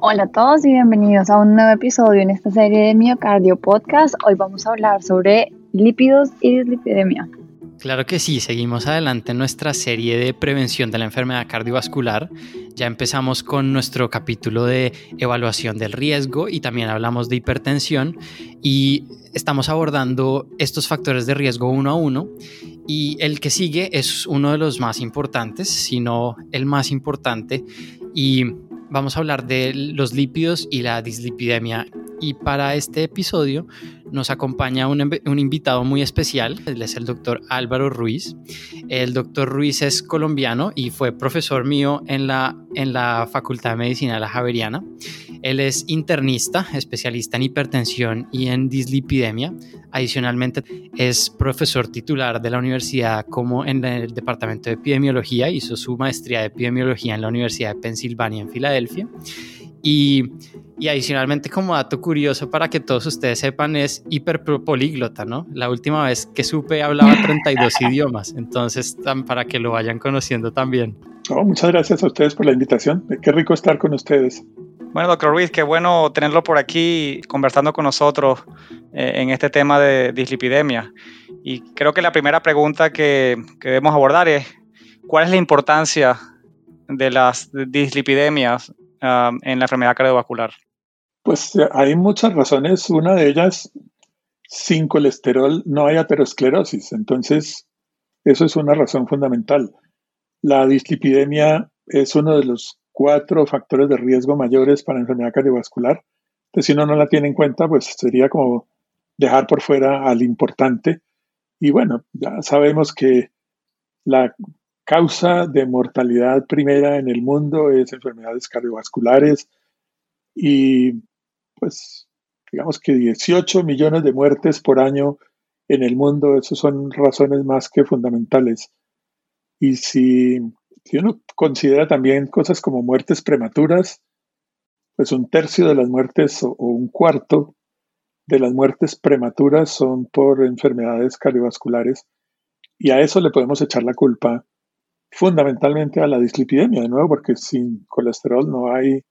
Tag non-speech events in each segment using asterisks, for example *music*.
Hola a todos y bienvenidos a un nuevo episodio en esta serie de Miocardio Podcast. Hoy vamos a hablar sobre lípidos y dislipidemia. Claro que sí, seguimos adelante en nuestra serie de prevención de la enfermedad cardiovascular. Ya empezamos con nuestro capítulo de evaluación del riesgo y también hablamos de hipertensión y estamos abordando estos factores de riesgo uno a uno y el que sigue es uno de los más importantes, si no el más importante y vamos a hablar de los lípidos y la dislipidemia. Y para este episodio nos acompaña un, un, invitado muy especial, él es el doctor Álvaro Ruiz. El doctor Ruiz es colombiano y fue profesor mío en la, en la Facultad de Medicina de la Javeriana. Él es internista, especialista en hipertensión y en dislipidemia. Adicionalmente, es profesor titular de la universidad como en el Departamento de Epidemiología. Hizo su maestría de epidemiología en la Universidad de Pensilvania en Filadelfia. Y, y, adicionalmente, como dato curioso para que todos ustedes sepan, es hiperpolíglota, ¿no? La última vez que supe hablaba 32 *laughs* idiomas, entonces para que lo vayan conociendo también. Oh, muchas gracias a ustedes por la invitación. Qué rico estar con ustedes. Bueno, doctor Ruiz, qué bueno tenerlo por aquí conversando con nosotros eh, en este tema de dislipidemia. Y creo que la primera pregunta que, que debemos abordar es, ¿cuál es la importancia de las dislipidemias en la enfermedad cardiovascular? Pues eh, hay muchas razones. Una de ellas, sin colesterol no hay aterosclerosis. Entonces, eso es una razón fundamental. La dislipidemia es uno de los cuatro factores de riesgo mayores para enfermedad cardiovascular. Entonces, si uno no la tiene en cuenta, pues sería como dejar por fuera al importante. Y bueno, ya sabemos que la causa de mortalidad primera en el mundo es enfermedades cardiovasculares y pues digamos que 18 millones de muertes por año en el mundo, esas son razones más que fundamentales. Y si si uno considera también cosas como muertes prematuras, pues un tercio de las muertes o, un cuarto de las muertes prematuras son por enfermedades cardiovasculares y a eso le podemos echar la culpa fundamentalmente a la dislipidemia, de nuevo, porque sin colesterol no hay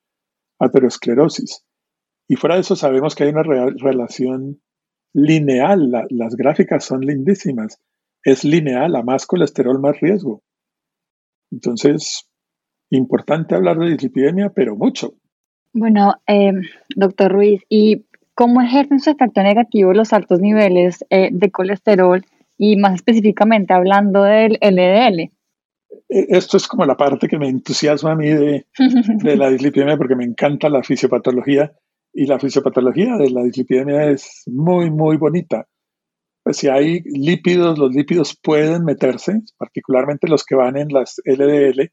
aterosclerosis. Y fuera de eso sabemos que hay una relación lineal, las gráficas son lindísimas, es lineal, a más colesterol más riesgo. Entonces, importante hablar de dislipidemia, pero mucho. Bueno, eh, doctor Ruiz, ¿y cómo ejercen su efecto negativo los altos niveles eh, de colesterol y más específicamente hablando del LDL? E, esto es como la parte que me entusiasma a mí de, de la dislipidemia porque me encanta la fisiopatología y la fisiopatología de la dislipidemia es muy, muy bonita. Pues, si hay lípidos, los lípidos pueden meterse, particularmente los que van en las LDL,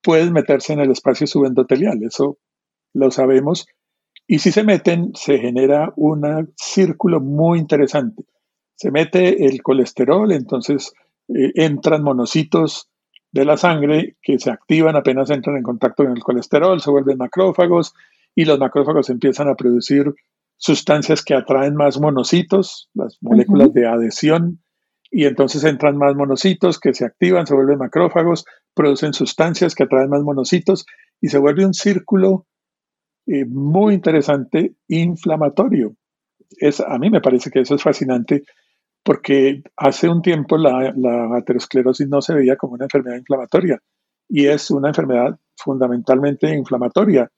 pueden meterse en el espacio subendotelial, eso lo sabemos. Y si se meten, se genera un círculo muy interesante. Se mete el colesterol, entonces eh, entran monocitos de la sangre que se activan apenas entran en contacto con el colesterol, se vuelven macrófagos y los macrófagos empiezan a producir sustancias que atraen más monocitos, las moléculas de adhesión, y entonces entran más monocitos que se activan, se vuelven macrófagos, producen sustancias que atraen más monocitos y se vuelve un círculo eh, muy interesante inflamatorio. Es, a mí me parece que eso es fascinante porque hace un tiempo la, aterosclerosis no se veía como una enfermedad inflamatoria y es una enfermedad fundamentalmente inflamatoria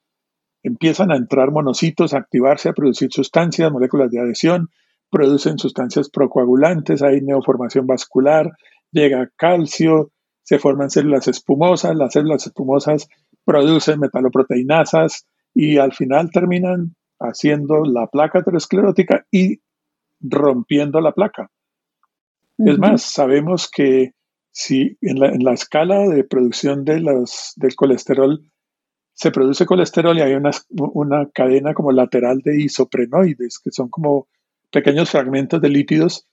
empiezan a entrar monocitos, a activarse, a producir sustancias, moléculas de adhesión, producen sustancias procoagulantes, hay neoformación vascular, llega calcio, se forman células espumosas, las células espumosas producen metaloproteinasas y al final terminan haciendo la placa aterosclerótica y rompiendo la placa. Es más, sabemos que si en la, en la escala de producción de del colesterol se produce colesterol y hay una, una cadena como lateral de isoprenoides, que son como pequeños fragmentos de lípidos,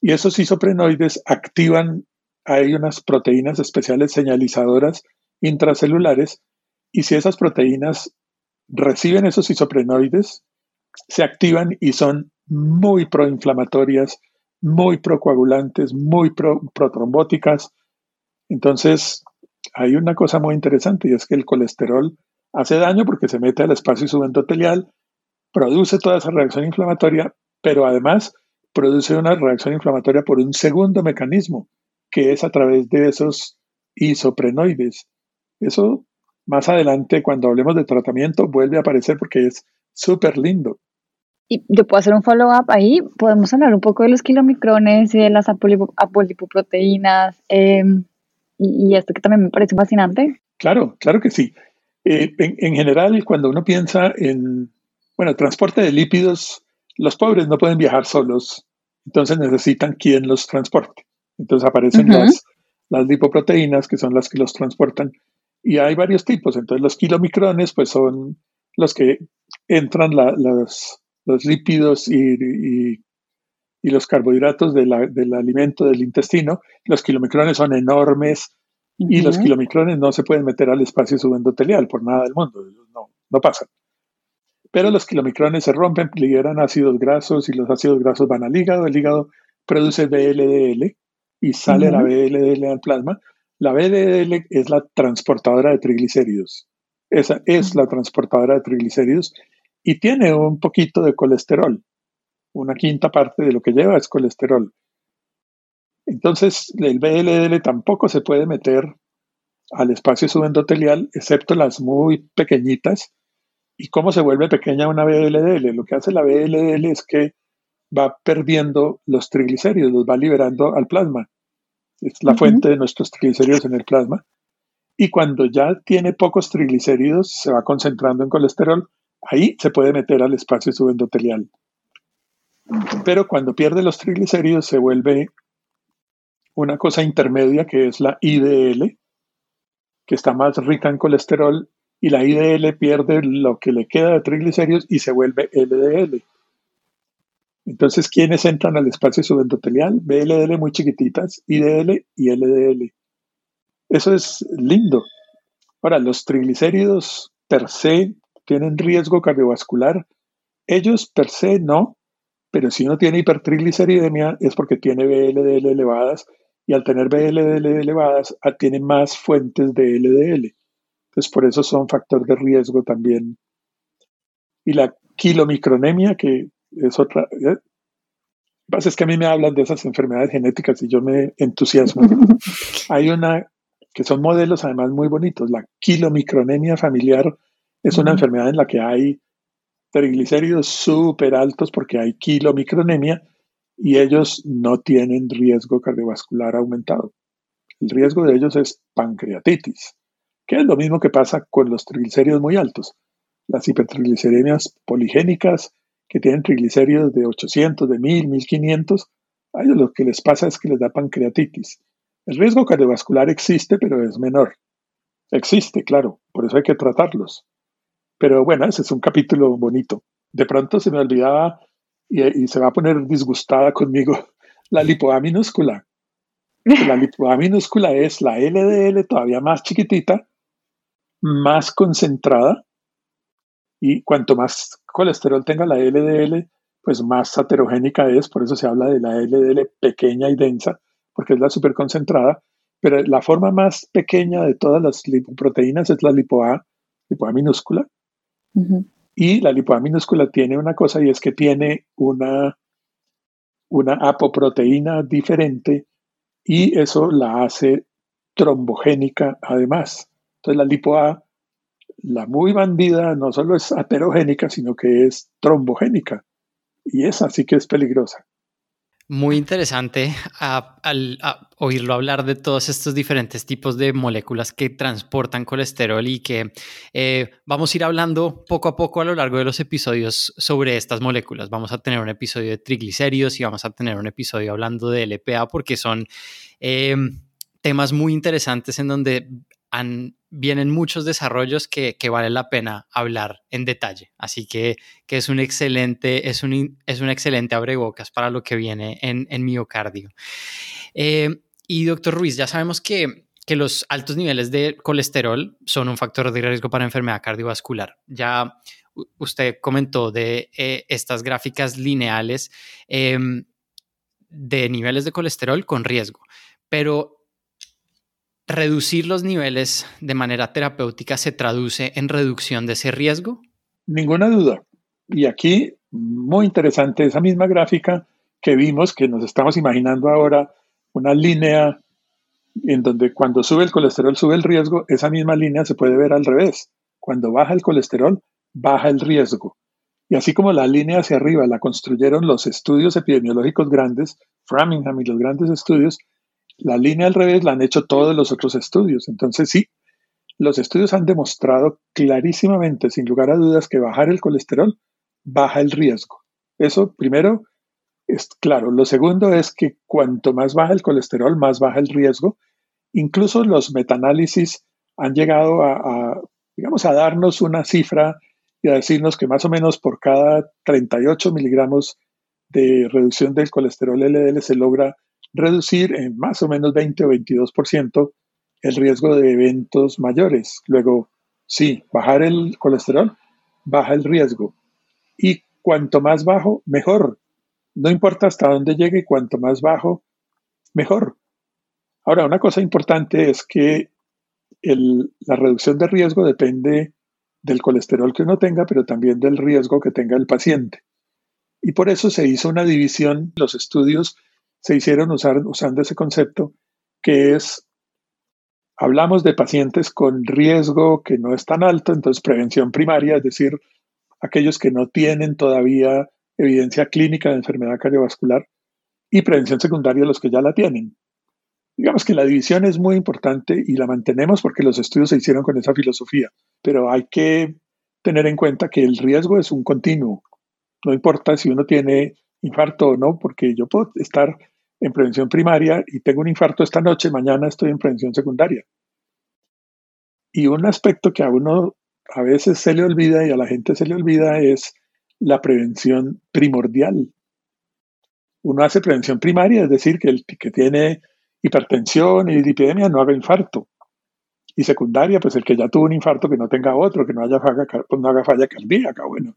y esos isoprenoides activan, hay unas proteínas especiales señalizadoras intracelulares, y si esas proteínas reciben esos isoprenoides, se activan y son muy proinflamatorias, muy procoagulantes, muy protrombóticas. Entonces, hay una cosa muy interesante y es que el colesterol hace daño porque se mete al espacio subendotelial, produce toda esa reacción inflamatoria, pero además produce una reacción inflamatoria por un segundo mecanismo, que es a través de esos isoprenoides. Eso más adelante, cuando hablemos de tratamiento, vuelve a aparecer porque es súper lindo. Y yo puedo hacer un follow-up ahí. Podemos hablar un poco de los kilomicrones y de las apolipoproteínas em, y, esto que también me parece fascinante. Claro, claro que sí. Eh, en, general, cuando uno piensa en, bueno, transporte de lípidos, los pobres no pueden viajar solos, entonces necesitan quien los transporte. Entonces aparecen las, las lipoproteínas, que son las que los transportan, y hay varios tipos. Entonces los kilomicrones, pues son los que entran los, los, lípidos y, y, los carbohidratos del alimento del intestino. Los kilomicrones son enormes y los kilomicrones no se pueden meter al espacio subendotelial por nada del mundo. No, no pasan. Pero los kilomicrones se rompen, liberan ácidos grasos y los ácidos grasos van al hígado. El hígado produce BLDL y sale la BLDL al plasma. La BLDL es la transportadora de triglicéridos. Esa es la transportadora de triglicéridos y tiene un poquito de colesterol. Una quinta parte de lo que lleva es colesterol. Entonces, el BLDL tampoco se puede meter al espacio subendotelial, excepto las muy pequeñitas, ¿Y cómo se vuelve pequeña una BLDL? Lo que hace la BLDL es que va perdiendo los triglicéridos, los va liberando al plasma. Es la fuente de nuestros triglicéridos en el plasma. Y cuando ya tiene pocos triglicéridos, se va concentrando en colesterol, ahí se puede meter al espacio subendotelial. Pero cuando pierde los triglicéridos se vuelve una cosa intermedia que es la IDL, que está más rica en colesterol y la IDL pierde lo que le queda de triglicéridos y se vuelve LDL. Entonces, ¿quiénes entran al espacio subendotelial? BLDL muy chiquititas, IDL y LDL. Eso es lindo. Ahora, los triglicéridos per se tienen riesgo cardiovascular. Ellos per se no, pero si uno tiene hipertrigliceridemia es porque tiene BLDL elevadas y al tener BLDL elevadas ah, tiene más fuentes de LDL. Entonces, por eso son factor de riesgo también. Y la kilomicronemia, que es otra. ¿eh? Pasa es que a mí me hablan de esas enfermedades genéticas y yo me entusiasmo. *laughs* Hay una que son modelos además muy bonitos. La kilomicronemia familiar es una enfermedad en la que hay triglicéridos súper altos porque hay kilomicronemia y ellos no tienen riesgo cardiovascular aumentado. El riesgo de ellos es pancreatitis que es lo mismo que pasa con los triglicéridos muy altos. Las hipertrigliceremias poligénicas, que tienen triglicéridos de 800, de 1000, 1500, a ellos lo que les pasa es que les da pancreatitis. El riesgo cardiovascular existe, pero es menor. Existe, claro, por eso hay que tratarlos. Pero bueno, ese es un capítulo bonito. De pronto se me olvidaba y, se va a poner disgustada conmigo *laughs* la lipoa minúscula. La lipoa minúscula es la LDL todavía más chiquitita más concentrada y cuanto más colesterol tenga la LDL, pues más heterogénica es, por eso se habla de la LDL pequeña y densa, porque es la superconcentrada, pero la forma más pequeña de todas las lipoproteínas es la lipoA, lipoA minúscula, y la lipoA minúscula tiene una cosa y es que tiene una, una apoproteína diferente y eso la hace trombogénica además. Entonces la lipo-A, la muy bandida, no solo es aterogénica, sino que es trombogénica. Y esa sí que es peligrosa. Muy interesante al oírlo hablar de todos estos diferentes tipos de moléculas que transportan colesterol y que eh, vamos a ir hablando poco a poco a lo largo de los episodios sobre estas moléculas. Vamos a tener un episodio de triglicéridos y vamos a tener un episodio hablando de LPA porque son eh, temas muy interesantes en donde vienen muchos desarrollos que, vale la pena hablar en detalle. Así que, que es un excelente, es un, es un excelente abrebocas para lo que viene en, en miocardio. Eh, y doctor Ruiz, ya sabemos que, que los altos niveles de colesterol son un factor de riesgo para enfermedad cardiovascular. Ya usted comentó de eh, estas gráficas lineales em, de niveles de colesterol con riesgo, pero ¿reducir los niveles de manera terapéutica se traduce en reducción de ese riesgo? Ninguna duda. Y aquí, muy interesante, esa misma gráfica que vimos, que nos estamos imaginando ahora, una línea en donde cuando sube el colesterol sube el riesgo, esa misma línea se puede ver al revés. Cuando baja el colesterol, baja el riesgo. Y así como la línea hacia arriba la construyeron los estudios epidemiológicos grandes, Framingham y los grandes estudios, la línea al revés la han hecho todos los otros estudios. Entonces sí, los estudios han demostrado clarísimamente, sin lugar a dudas, que bajar el colesterol baja el riesgo. Eso primero es claro. Lo segundo es que cuanto más baja el colesterol, más baja el riesgo. Incluso los metaanálisis han llegado a, digamos, a darnos una cifra y a decirnos que más o menos por cada 38 miligramos de reducción del colesterol LDL se logra reducir en más o menos 20 o 22% el riesgo de eventos mayores. Luego, sí, bajar el colesterol baja el riesgo. Y cuanto más bajo, mejor. No importa hasta dónde llegue, cuanto más bajo, mejor. Ahora, una cosa importante es que la reducción de riesgo depende del colesterol que uno tenga, pero también del riesgo que tenga el paciente. Y por eso se hizo una división, los estudios se hicieron usando ese concepto, que es, hablamos de pacientes con riesgo que no es tan alto, entonces prevención primaria, es decir, aquellos que no tienen todavía evidencia clínica de enfermedad cardiovascular, y prevención secundaria los que ya la tienen. Digamos que la división es muy importante y la mantenemos porque los estudios se hicieron con esa filosofía, pero hay que tener en cuenta que el riesgo es un continuo. No importa si uno tiene infarto o no, porque yo puedo estar en prevención primaria y tengo un infarto esta noche, mañana estoy en prevención secundaria. Y un aspecto que a uno a veces se le olvida y a la gente se le olvida es la prevención primordial. Uno hace prevención primaria, es decir, que el que tiene hipertensión y lipidemia no haga infarto. Y secundaria, pues el que ya tuvo un infarto que no tenga otro, que no, haya falla, pues no haga falla cardíaca. Bueno,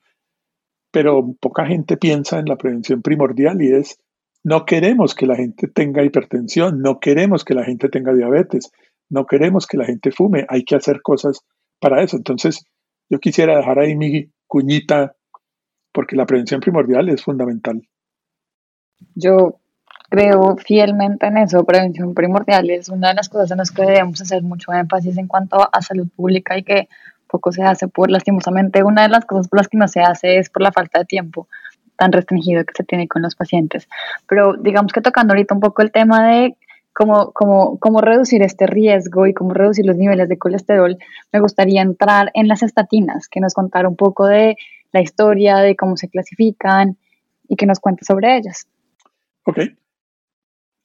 pero poca gente piensa en la prevención primordial y es, no queremos que la gente tenga hipertensión, no queremos que la gente tenga diabetes, no queremos que la gente fume, hay que hacer cosas para eso. Entonces, yo quisiera dejar ahí mi cuñita, porque la prevención primordial es fundamental. Yo creo fielmente en eso. Prevención primordial es una de las cosas en las que debemos hacer mucho énfasis en cuanto a salud pública y que poco se hace por lastimosamente una de las cosas por las que no se hace es por la falta de tiempo tan restringido que se tiene con los pacientes. Pero digamos que tocando ahorita un poco el tema de cómo, cómo, cómo reducir este riesgo y cómo reducir los niveles de colesterol, me gustaría entrar en las estatinas, que nos contara un poco de la historia, de cómo se clasifican y que nos cuente sobre ellas. Ok,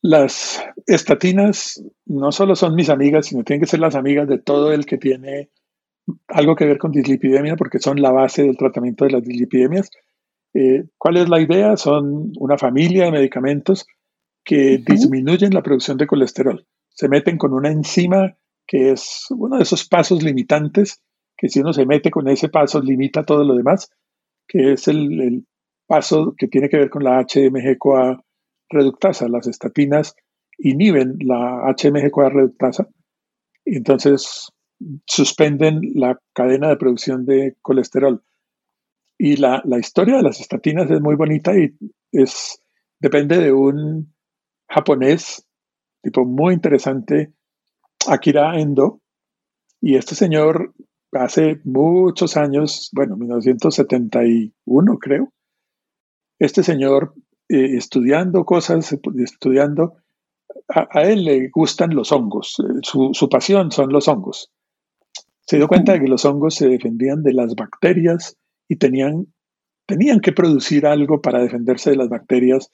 las estatinas no solo son mis amigas, sino tienen que ser las amigas de todo el que tiene algo que ver con dislipidemia, porque son la base del tratamiento de las dislipidemias. Eh, ¿Cuál es la idea? Son una familia de medicamentos que disminuyen la producción de colesterol. Se meten con una enzima que es uno de esos pasos limitantes, que si uno se mete con ese paso limita todo lo demás, que es el, el paso que tiene que ver con la HMG-CoA reductasa. Las estatinas inhiben la HMG-CoA reductasa entonces suspenden la cadena de producción de colesterol. Y la, historia de las estatinas es muy bonita y es, depende de un japonés, tipo muy interesante, Akira Endo. Y este señor hace muchos años, bueno, 1971 creo, este señor eh, estudiando cosas, estudiando, a, él le gustan los hongos, eh, su, pasión son los hongos. Se dio cuenta de que los hongos se defendían de las bacterias y tenían, tenían que producir algo para defenderse de las bacterias.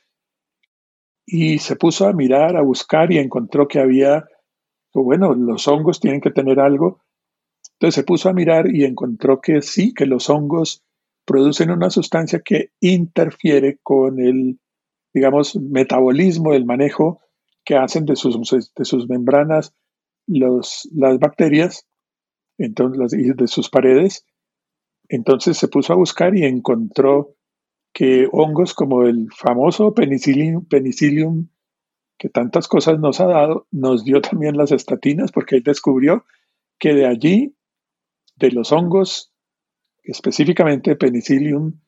Y se puso a mirar, a buscar y encontró que había, bueno, los hongos tienen que tener algo. Entonces se puso a mirar y encontró que sí, que los hongos producen una sustancia que interfiere con el digamos, metabolismo, el manejo que hacen de sus, de sus membranas los, las bacterias entonces, de sus paredes. Entonces se puso a buscar y encontró que hongos como el famoso Penicillium, Penicillium que tantas cosas nos ha dado, nos dio también las estatinas, porque él descubrió que de allí, de los hongos, específicamente Penicillium,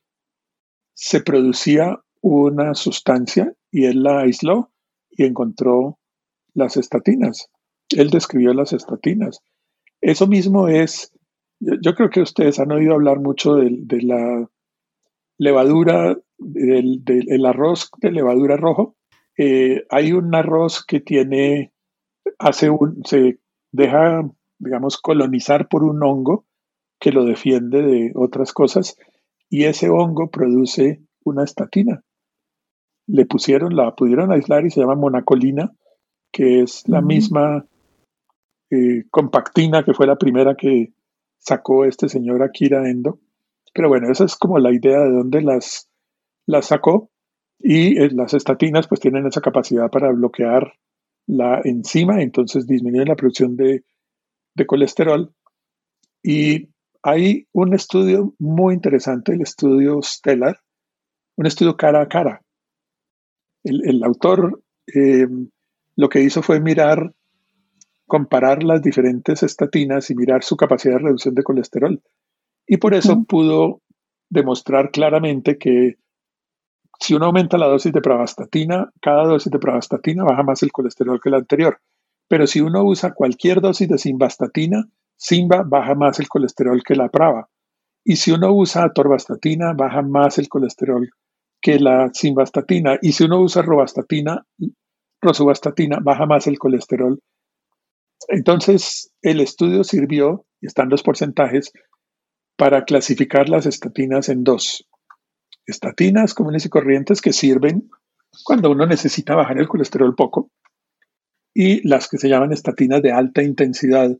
se producía una sustancia y él la aisló y encontró las estatinas. Él describió las estatinas. Eso mismo es, yo, creo que ustedes han oído hablar mucho de, la levadura, del, arroz de levadura rojo. Eh, hay un arroz que tiene, hace un, se deja, digamos, colonizar por un hongo que lo defiende de otras cosas y ese hongo produce una estatina. Le pusieron, la pudieron aislar y se llama monacolina, que es la misma eh, compactina que fue la primera que sacó este señor Akira Endo. Pero bueno, esa es como la idea de dónde las, las sacó. Y eh, las estatinas pues tienen esa capacidad para bloquear la enzima, entonces disminuyen la producción de, de colesterol. Y hay un estudio muy interesante, el estudio Stellar, un estudio cara a cara. El, autor eh, lo que hizo fue mirar, comparar las diferentes estatinas y mirar su capacidad de reducción de colesterol. Y por eso pudo demostrar claramente que si uno aumenta la dosis de pravastatina, cada dosis de pravastatina baja más el colesterol que la anterior. Pero si uno usa cualquier dosis de simvastatina, simba baja más el colesterol que la prava. Y si uno usa atorvastatina, baja más el colesterol que la simvastatina. Y si uno usa rovastatina, rosuvastatina, baja más el colesterol. Entonces, el estudio sirvió, y están los porcentajes, para clasificar las estatinas en dos. Estatinas comunes y corrientes que sirven cuando uno necesita bajar el colesterol poco y las que se llaman estatinas de alta intensidad,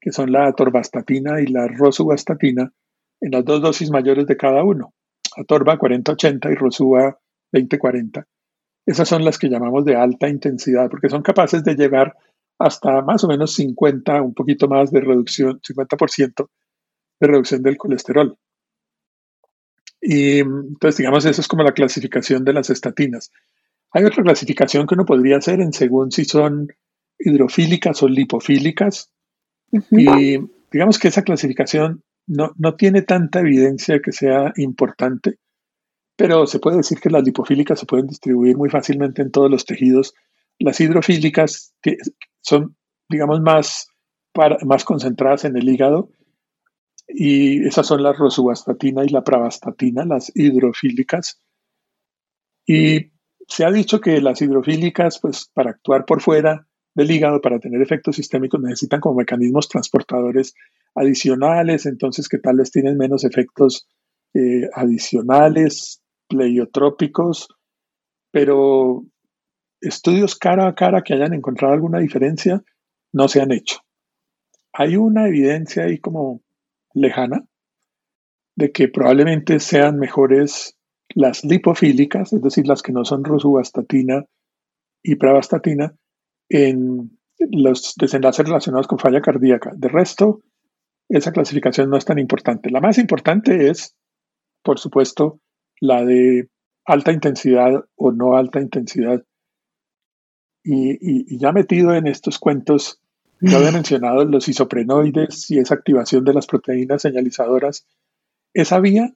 que son la atorvastatina y la rosuvastatina, en las dos dosis mayores de cada uno. Atorva 40-80 y Rosuva 20-40. Esas son las que llamamos de alta intensidad, porque son capaces de llegar hasta más o menos 50, un poquito más de reducción, 50% de reducción del colesterol. Y entonces, digamos, eso es como la clasificación de las estatinas. Hay otra clasificación que uno podría hacer en según si son hidrofílicas o lipofílicas. Y digamos que esa clasificación no, no tiene tanta evidencia que sea importante, pero se puede decir que las lipofílicas se pueden distribuir muy fácilmente en todos los tejidos. Las hidrofílicas son, digamos, más, más concentradas en el hígado y esas son la rosuvastatina y la pravastatina, las hidrofílicas. Y se ha dicho que las hidrofílicas, pues para actuar por fuera del hígado, para tener efectos sistémicos, necesitan como mecanismos transportadores adicionales, entonces que tal vez tienen menos efectos eh, adicionales, pleiotrópicos, pero estudios cara a cara que hayan encontrado alguna diferencia no se han hecho. Hay una evidencia ahí como lejana de que probablemente sean mejores las lipofílicas, es decir, las que no son rosuvastatina y pravastatina, en los desenlaces relacionados con falla cardíaca. De resto, esa clasificación no es tan importante. La más importante es, por supuesto, la de alta intensidad o no alta intensidad. Y, ya metido en estos cuentos, ya había mencionado los isoprenoides y esa activación de las proteínas señalizadoras. Esa vía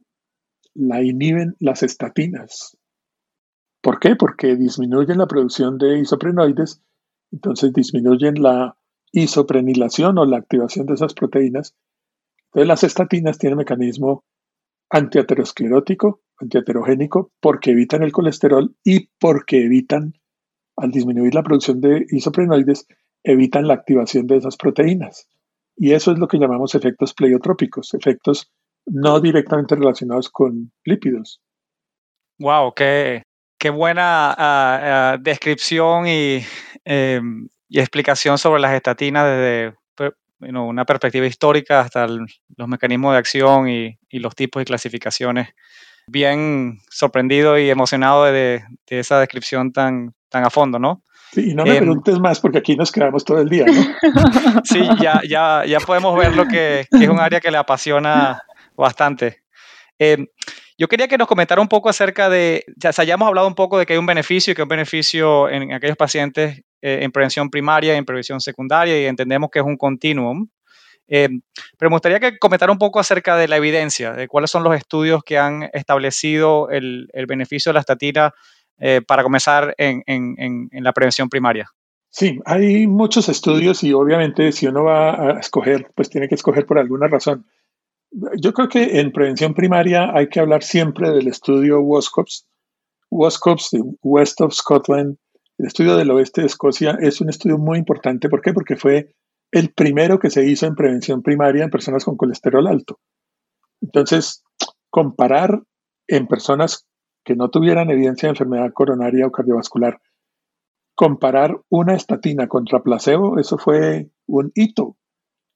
la inhiben las estatinas. ¿Por qué? Porque disminuyen la producción de isoprenoides entonces disminuyen la isoprenilación o la activación de esas proteínas. Entonces las estatinas tienen mecanismo antiaterosclerótico, antiaterogénico, porque evitan el colesterol y porque evitan, al disminuir la producción de isoprenoides, evitan la activación de esas proteínas. Y eso es lo que llamamos efectos pleiotrópicos, efectos no directamente relacionados con lípidos. Wow, qué, qué buena ah, ah, descripción y Em, y explicación sobre las estatinas desde una perspectiva histórica hasta los mecanismos de acción y, los tipos y clasificaciones. Bien sorprendido y emocionado de, esa descripción tan, tan a fondo, ¿no? Sí, y no me em, preguntes más porque aquí nos quedamos todo el día, ¿no? *laughs* sí, ya, ya, ya podemos ver lo que, que, es un área que le apasiona bastante. Em, Yo quería que nos comentara un poco acerca de, ya hayamos hablado un poco de que hay un beneficio y que hay un beneficio en aquellos pacientes eh, en prevención primaria y en prevención secundaria y entendemos que es un continuum. Eh, pero me gustaría que comentara un poco acerca de la evidencia, de cuáles son los estudios que han establecido el, el beneficio de la estatina eh, para comenzar en, en, en, la prevención primaria. Sí, hay muchos estudios y obviamente si uno va a escoger, pues tiene que escoger por alguna razón. Yo creo que en prevención primaria hay que hablar siempre del estudio. WOSCOPS de West of Scotland, el estudio del oeste de Escocia es un estudio muy importante. ¿Por qué? Porque fue el primero que se hizo en prevención primaria en personas con colesterol alto. Entonces, comparar en personas que no tuvieran evidencia de enfermedad coronaria o cardiovascular, comparar una estatina contra placebo, eso fue un hito.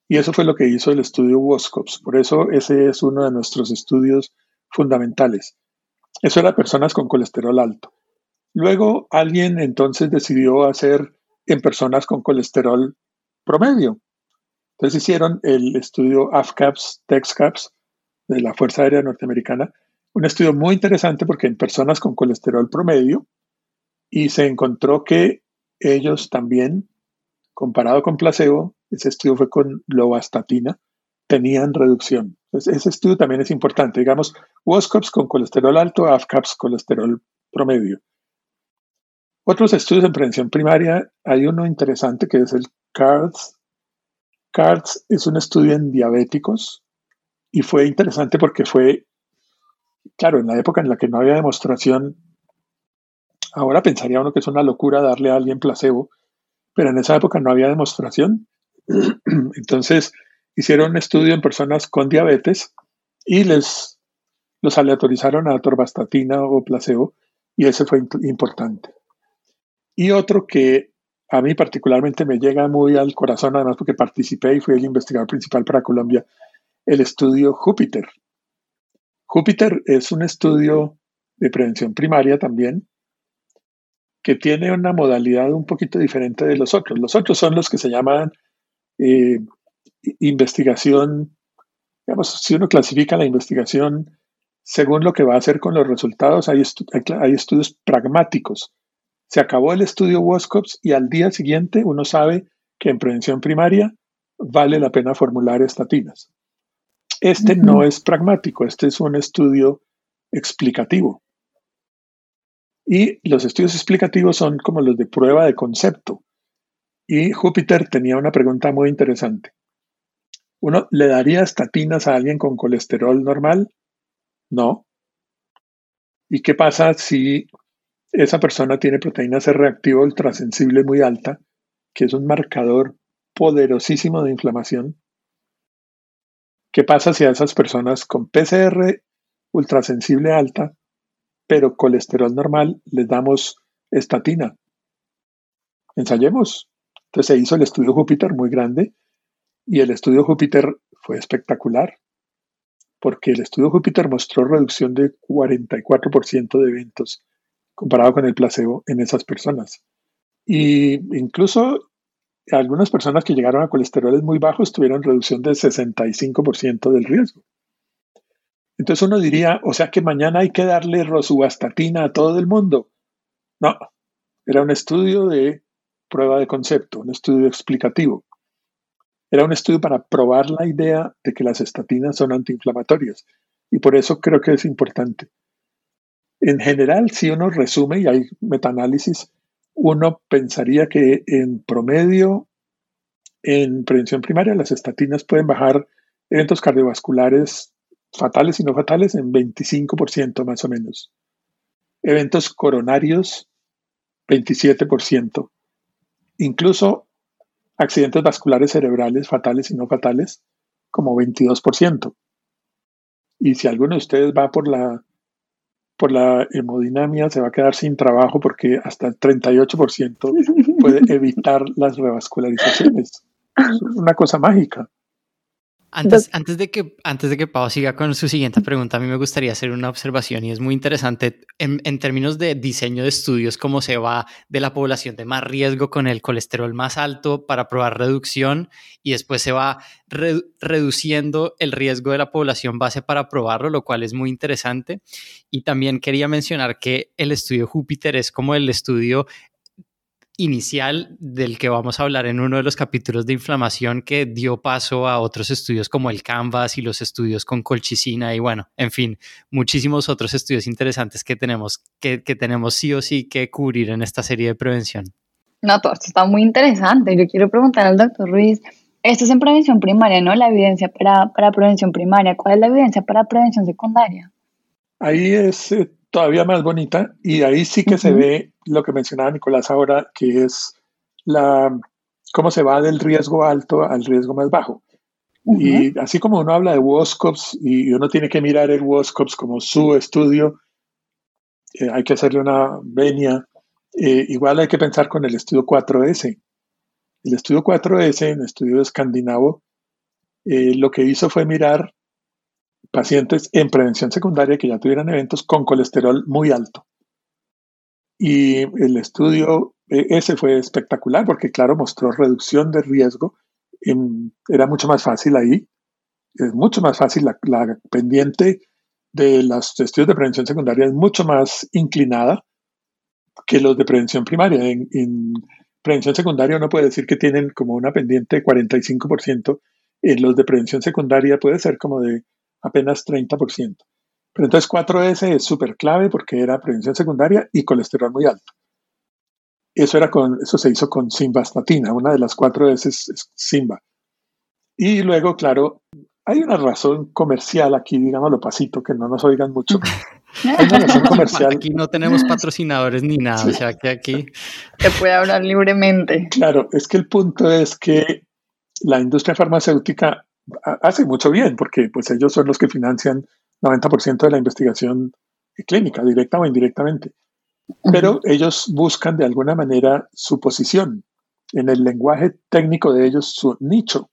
Y eso fue lo que hizo el estudio WOSCOPS. Por eso ese es uno de nuestros estudios fundamentales. Eso era personas con colesterol alto. Luego alguien entonces decidió hacer en personas con colesterol promedio. Entonces hicieron el estudio AFCAPS, TEXCAPS de la Fuerza Aérea Norteamericana, un estudio muy interesante porque en personas con colesterol promedio y se encontró que ellos también, comparado con placebo, ese estudio fue con lovastatina, tenían reducción. Entonces, ese estudio también es importante. Digamos, WOSCOPS con colesterol alto, AFCAPS colesterol promedio. Otros estudios en prevención primaria, hay uno interesante que es el CARDS. CARDS es un estudio en diabéticos y fue interesante porque fue, claro, en la época en la que no había demostración, ahora pensaría uno que es una locura darle a alguien placebo, pero en esa época no había demostración. *clears throat* Entonces hicieron un estudio en personas con diabetes y les los aleatorizaron a torvastatina o placebo y ese fue importante. Y otro que a mí particularmente me llega muy al corazón, además porque participé y fui el investigador principal para Colombia, el estudio Júpiter. Júpiter es un estudio de prevención primaria también, que tiene una modalidad un poquito diferente de los otros. Los otros son los que se llaman eh, investigación, digamos, si uno clasifica la investigación según lo que va a hacer con los resultados, hay, hay estudios pragmáticos, se acabó el estudio WOSCOPS y al día siguiente uno sabe que en prevención primaria vale la pena formular estatinas. Este no es pragmático, este es un estudio explicativo. Y los estudios explicativos son como los de prueba de concepto. Y Júpiter tenía una pregunta muy interesante. ¿Uno le daría estatinas a alguien con colesterol normal? No. ¿Y qué pasa si esa persona tiene proteína C reactiva ultrasensible muy alta, que es un marcador poderosísimo de inflamación. ¿Qué pasa si a esas personas con PCR ultrasensible alta, pero colesterol normal, les damos estatina? Ensayemos. Entonces se hizo el estudio Júpiter muy grande y el estudio Júpiter fue espectacular porque el estudio Júpiter mostró reducción de 44% de eventos comparado con el placebo en esas personas. Y incluso algunas personas que llegaron a colesteroles muy bajos tuvieron reducción del 65% del riesgo. Entonces uno diría, o sea que mañana hay que darle rosuvastatina a todo el mundo. No, era un estudio de prueba de concepto, un estudio explicativo. Era un estudio para probar la idea de que las estatinas son antiinflamatorias. Y por eso creo que es importante. En general, si uno resume, y hay metaanálisis, uno pensaría que en promedio, en prevención primaria, las estatinas pueden bajar eventos cardiovasculares fatales y no fatales en 25% más o menos. Eventos coronarios, 27%. Incluso accidentes vasculares cerebrales fatales y no fatales, como 22%. Y si alguno de ustedes va por la por la hemodinamia se va a quedar sin trabajo porque hasta el 38% puede *laughs* evitar las revascularizaciones. Es una cosa mágica. Antes, antes, de que, antes de que Pau siga con su siguiente pregunta, a mí me gustaría hacer una observación y es muy interesante en, en, términos de diseño de estudios, cómo se va de la población de más riesgo con el colesterol más alto para probar reducción y después se va reduciendo el riesgo de la población base para probarlo, lo cual es muy interesante. Y también quería mencionar que el estudio Júpiter es como el estudio inicial del que vamos a hablar en uno de los capítulos de inflamación que dio paso a otros estudios como el Canvas y los estudios con colchicina y bueno, en fin, muchísimos otros estudios interesantes que tenemos que, que tenemos sí o sí que cubrir en esta serie de prevención. No, todo esto está muy interesante. Yo quiero preguntar al doctor Ruiz, esto es en prevención primaria, ¿no? La evidencia para, para prevención primaria. ¿Cuál es la evidencia para prevención secundaria? Ahí es eh, todavía más bonita y ahí sí que se ve lo que mencionaba Nicolás ahora, que es la cómo se va del riesgo alto al riesgo más bajo. Y así como uno habla de WOSCOPS y uno tiene que mirar el WOSCOPS como su estudio, eh, hay que hacerle una venia. Eh, igual hay que pensar con el estudio 4S. El estudio 4S, el estudio escandinavo, eh, lo que hizo fue mirar pacientes en prevención secundaria que ya tuvieran eventos con colesterol muy alto. Y el estudio e, ese fue espectacular porque, claro, mostró reducción de riesgo. era mucho más fácil ahí. Es mucho más fácil. La, pendiente de los estudios de prevención secundaria es mucho más inclinada que los de prevención primaria. En, en prevención secundaria uno puede decir que tienen como una pendiente de 45%. En los de prevención secundaria puede ser como de apenas 30%. Pero entonces 4S es súper clave porque era prevención secundaria y colesterol muy alto. Eso, era con, eso se hizo con simvastatina, una de las 4S es simba. Y luego, claro, hay una razón comercial aquí, digámoslo pasito, que no nos oigan mucho. *laughs* Hay una razón comercial. Aquí no tenemos patrocinadores ni nada, o sea que aquí... Se puede hablar libremente. Claro, es que el punto es que la industria farmacéutica hace mucho bien, porque pues ellos son los que financian 90% de la investigación clínica, directa o indirectamente. Pero ellos buscan de alguna manera su posición, en el lenguaje técnico de ellos, su nicho.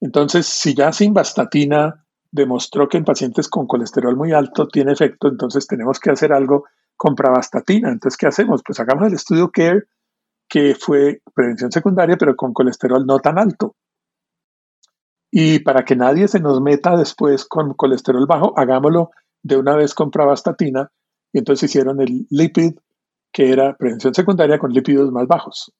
Entonces, si ya simvastatina demostró que en pacientes con colesterol muy alto tiene efecto, entonces tenemos que hacer algo con pravastatina. Entonces, ¿qué hacemos? Pues hagamos el estudio CARE, que fue prevención secundaria, pero con colesterol no tan alto. Y para que nadie se nos meta después con colesterol bajo, hagámoslo de una vez con pravastatina. Y entonces hicieron el lipid, que era prevención secundaria con lípidos más bajos.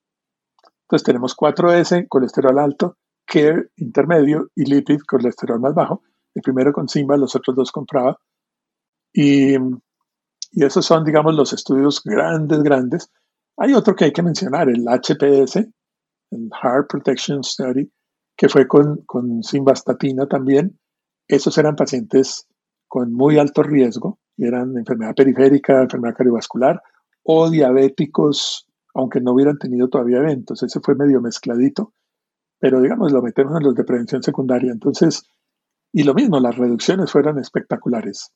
Entonces tenemos 4S, colesterol alto, CARE intermedio y lipid, colesterol más bajo. El primero con Simba, los otros dos con Prava. Y, y esos son, digamos, los estudios grandes, grandes. Hay otro que hay que mencionar, el HPS, el Heart Protection Study, que fue con, con simvastatina también. Esos eran pacientes con muy alto riesgo, eran enfermedad periférica, enfermedad cardiovascular o diabéticos, aunque no hubieran tenido todavía eventos. Ese fue medio mezcladito, pero digamos, lo metemos en los de prevención secundaria. Entonces, y lo mismo, las reducciones fueron espectaculares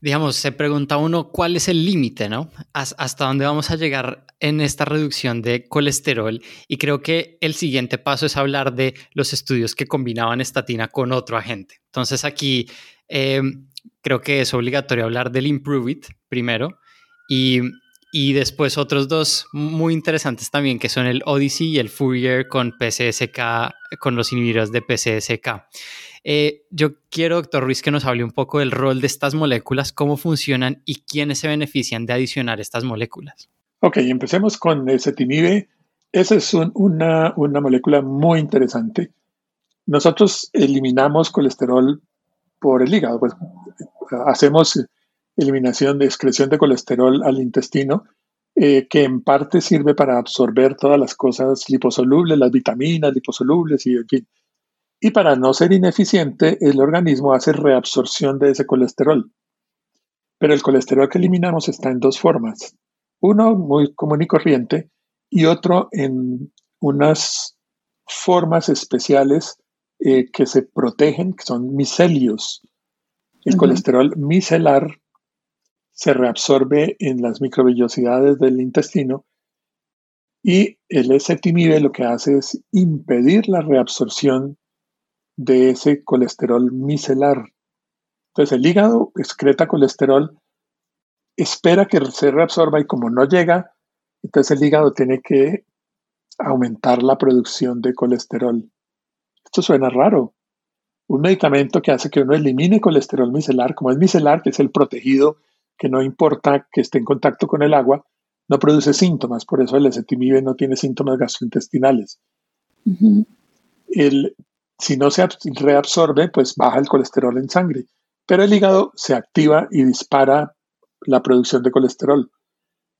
digamos, se pregunta uno cuál es el límite, ¿no? Hasta dónde vamos a llegar en esta reducción de colesterol. Y creo que el siguiente paso es hablar de los estudios que combinaban estatina con otro agente. Entonces aquí em, creo que es obligatorio hablar del Improve It primero y, y después otros dos muy interesantes también que son el Odyssey y el Fourier con PCSK, con los inhibidores de PCSK. Eh, yo quiero, doctor Ruiz, que nos hable un poco del rol de estas moléculas, cómo funcionan y quiénes se benefician de adicionar estas moléculas. Ok, empecemos con el setimibe. Esa es una, una molécula muy interesante. Nosotros eliminamos colesterol por el hígado, pues hacemos eliminación de excreción de colesterol al intestino, eh, que en parte sirve para absorber todas las cosas liposolubles, las vitaminas liposolubles y en fin. Y para no ser ineficiente, el organismo hace reabsorción de ese colesterol. Pero el colesterol que eliminamos está en dos formas. Uno muy común y corriente y otro en unas formas especiales eh, que se protegen, que son micelios. El colesterol micelar se reabsorbe en las microvellosidades del intestino y el ezetimibe lo que hace es impedir la reabsorción de ese colesterol micelar. Entonces el hígado excreta colesterol, espera que se reabsorba y como no llega, entonces el hígado tiene que aumentar la producción de colesterol. Esto suena raro. Un medicamento que hace que uno elimine colesterol micelar, como es micelar, que es el protegido, que no importa que esté en contacto con el agua, no produce síntomas. Por eso el ezetimibe no tiene síntomas gastrointestinales. el, si no se reabsorbe, pues baja el colesterol en sangre. Pero el hígado se activa y dispara la producción de colesterol.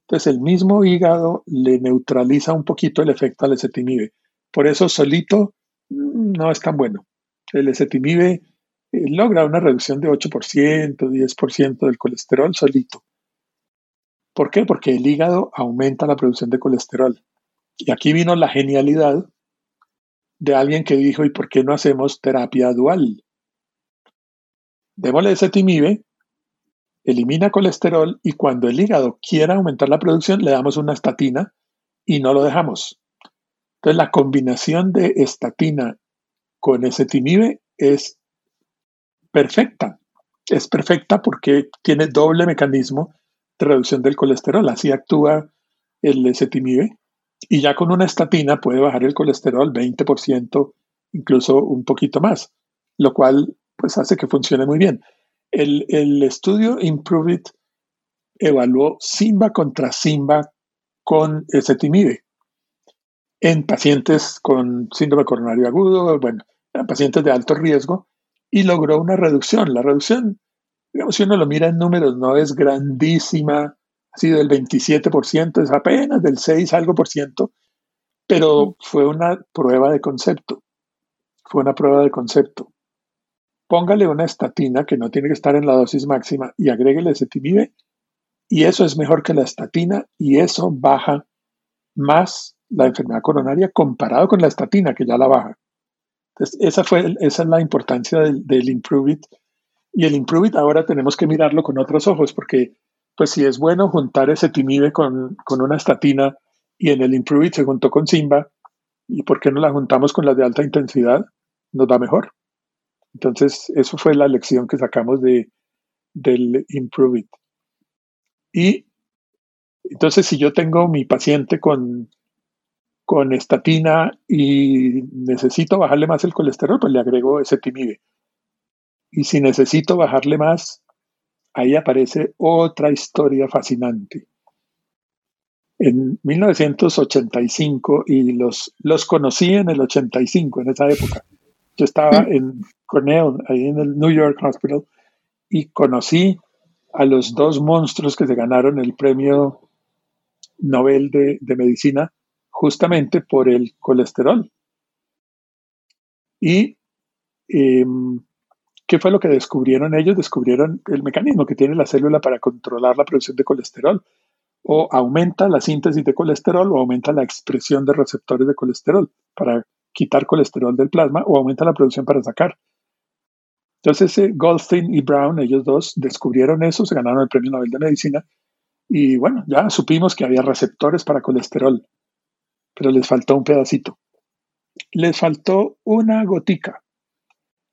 Entonces el mismo hígado le neutraliza un poquito el efecto al ezetimibe. Por eso solito mm, no es tan bueno. El ezetimibe eh, logra una reducción de 8%, 10% del colesterol solito. ¿Por qué? Porque el hígado aumenta la producción de colesterol. Y aquí vino la genialidad de alguien que dijo, ¿y por qué no hacemos terapia dual? Démosle ezetimibe elimina colesterol y cuando el hígado quiera aumentar la producción le damos una estatina y no lo dejamos. Entonces la combinación de estatina con ezetimibe es perfecta. Es perfecta porque tiene doble mecanismo de reducción del colesterol. Así actúa el ezetimibe y ya con una estatina puede bajar el colesterol 20%, incluso un poquito más, lo cual pues hace que funcione muy bien. El, estudio Improve It evaluó Simba contra Simba con ezetimibe en pacientes con síndrome coronario agudo, bueno, en pacientes de alto riesgo, y logró una reducción. La reducción, digamos, si uno lo mira en números, no es grandísima, ha sido del 27%, es apenas del 6 algo por ciento, pero fue una prueba de concepto. Fue una prueba de concepto póngale una estatina que no tiene que estar en la dosis máxima y agréguele ezetimibe y eso es mejor que la estatina y eso baja más la enfermedad coronaria comparado con la estatina que ya la baja. Esa, fue, esa es la importancia del, del Improve It. Y el Improve It ahora tenemos que mirarlo con otros ojos porque pues si es bueno juntar ezetimibe con, con una estatina y en el Improve It se juntó con Simba, ¿y por qué no la juntamos con las de alta intensidad? Nos da mejor. Entonces, eso fue la lección que sacamos de, del Improve It. Y entonces, si yo tengo mi paciente con, con estatina y necesito bajarle más el colesterol, pues le agrego ese timide. Y si necesito bajarle más, ahí aparece otra historia fascinante. En 1985, y los, los conocí en el 85, en esa época, yo estaba en Cornell, ahí en el New York Hospital, y conocí a los dos monstruos que se ganaron el premio Nobel de, Medicina justamente por el colesterol. ¿Y em, qué fue lo que descubrieron ellos? Descubrieron el mecanismo que tiene la célula para controlar la producción de colesterol. O aumenta la síntesis de colesterol o aumenta la expresión de receptores de colesterol para quitar colesterol del plasma o aumenta la producción para sacar. Entonces, eh, Goldstein y Brown, ellos dos, descubrieron eso, se ganaron el Premio Nobel de Medicina y bueno, ya supimos que había receptores para colesterol, pero les faltó un pedacito. Les faltó una gotica.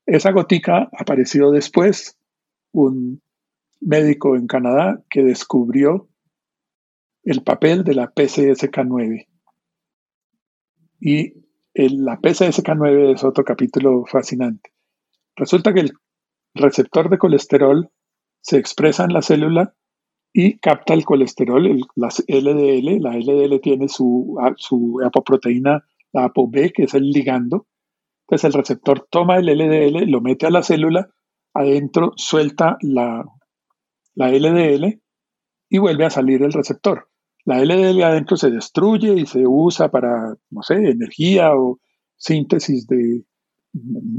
Esa gotica apareció después, un médico en Canadá que descubrió el papel de la PCSK9. Y la PCSK9 es otro capítulo fascinante. Resulta que el receptor de colesterol se expresa en la célula y capta el colesterol, el, la LDL. La LDL tiene su, su apoproteína, la ApoB, que es el ligando. Entonces el receptor toma el LDL, lo mete a la célula, adentro suelta la, la LDL y vuelve a salir el receptor la LDL adentro se destruye y se usa para, no sé, energía o síntesis de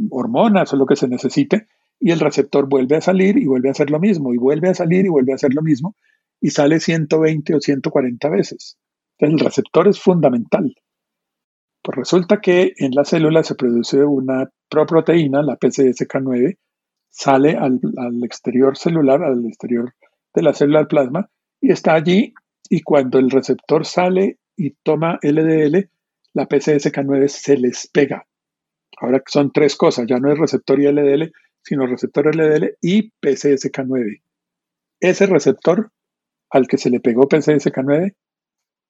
hormonas o lo que se necesite, y el receptor vuelve a salir y vuelve a hacer lo mismo, y vuelve a salir y vuelve a hacer lo mismo, y sale 120 o 140 veces. Entonces el receptor es fundamental. Pues resulta que en la célula se produce una proproteína, la PCSK9, sale al, al exterior celular, al exterior de la célula del plasma, y está allí y cuando el receptor sale y toma LDL, la PCSK9 se les pega. Ahora son tres cosas, ya no es receptor ILDL, sino receptor LDL y PCSK9. Ese receptor al que se le pegó PCSK9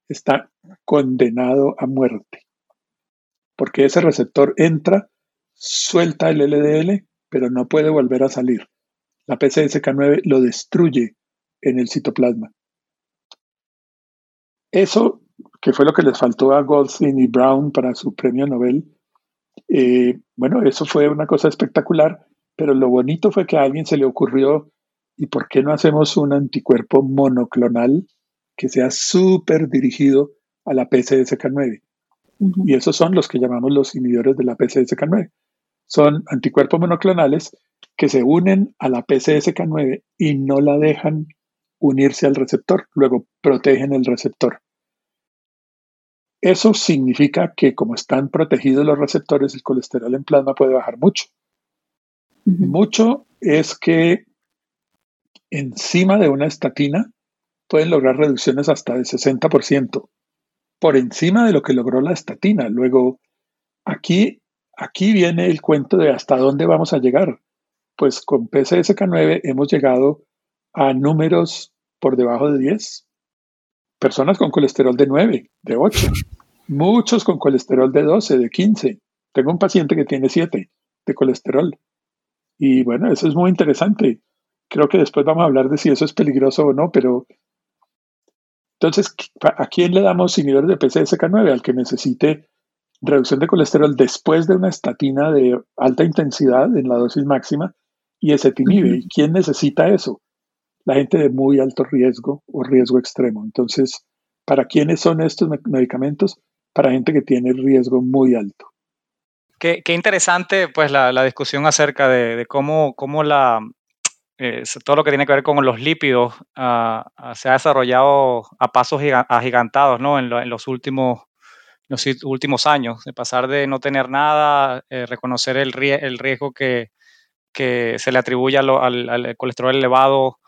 está condenado a muerte, porque ese receptor entra, suelta el LDL, pero no puede volver a salir. La PCSK9 lo destruye en el citoplasma. Eso, que fue lo que les faltó a Goldstein y Brown para su premio Nobel, eh, bueno, eso fue una cosa espectacular, pero lo bonito fue que a alguien se le ocurrió, ¿y por qué no hacemos un anticuerpo monoclonal que sea súper dirigido a la PCSK9? Y esos son los que llamamos los inhibidores de la PCSK9. Son anticuerpos monoclonales que se unen a la PCSK9 y no la dejan unirse al receptor, luego protegen el receptor. Eso significa que como están protegidos los receptores, el colesterol en plasma puede bajar mucho. Mucho es que encima de una estatina pueden lograr reducciones hasta de 60%, por encima de lo que logró la estatina. Luego, aquí, aquí viene el cuento de hasta dónde vamos a llegar. Pues con PCSK9 hemos llegado a números por debajo de 10. Personas con colesterol de 9, de 8. Muchos con colesterol de 12, de 15. Tengo un paciente que tiene 7 de colesterol. Y bueno, eso es muy interesante. Creo que después vamos a hablar de si eso es peligroso o no, pero entonces, ¿a quién le damos inhibidores de PCSK9? Al que necesite reducción de colesterol después de una estatina de alta intensidad en la dosis máxima y ese ¿Y quién necesita eso? la gente de muy alto riesgo o riesgo extremo. Entonces, ¿para quiénes son estos medicamentos? Para gente que tiene riesgo muy alto. Qué, interesante pues la, discusión acerca de, cómo, cómo la, eh, todo lo que tiene que ver con los lípidos ah, se ha desarrollado a pasos agigantados ¿no? en, los, últimos, los últimos años, de pasar de no tener nada, eh, reconocer el, el riesgo que, que, se le atribuye al, al, colesterol elevado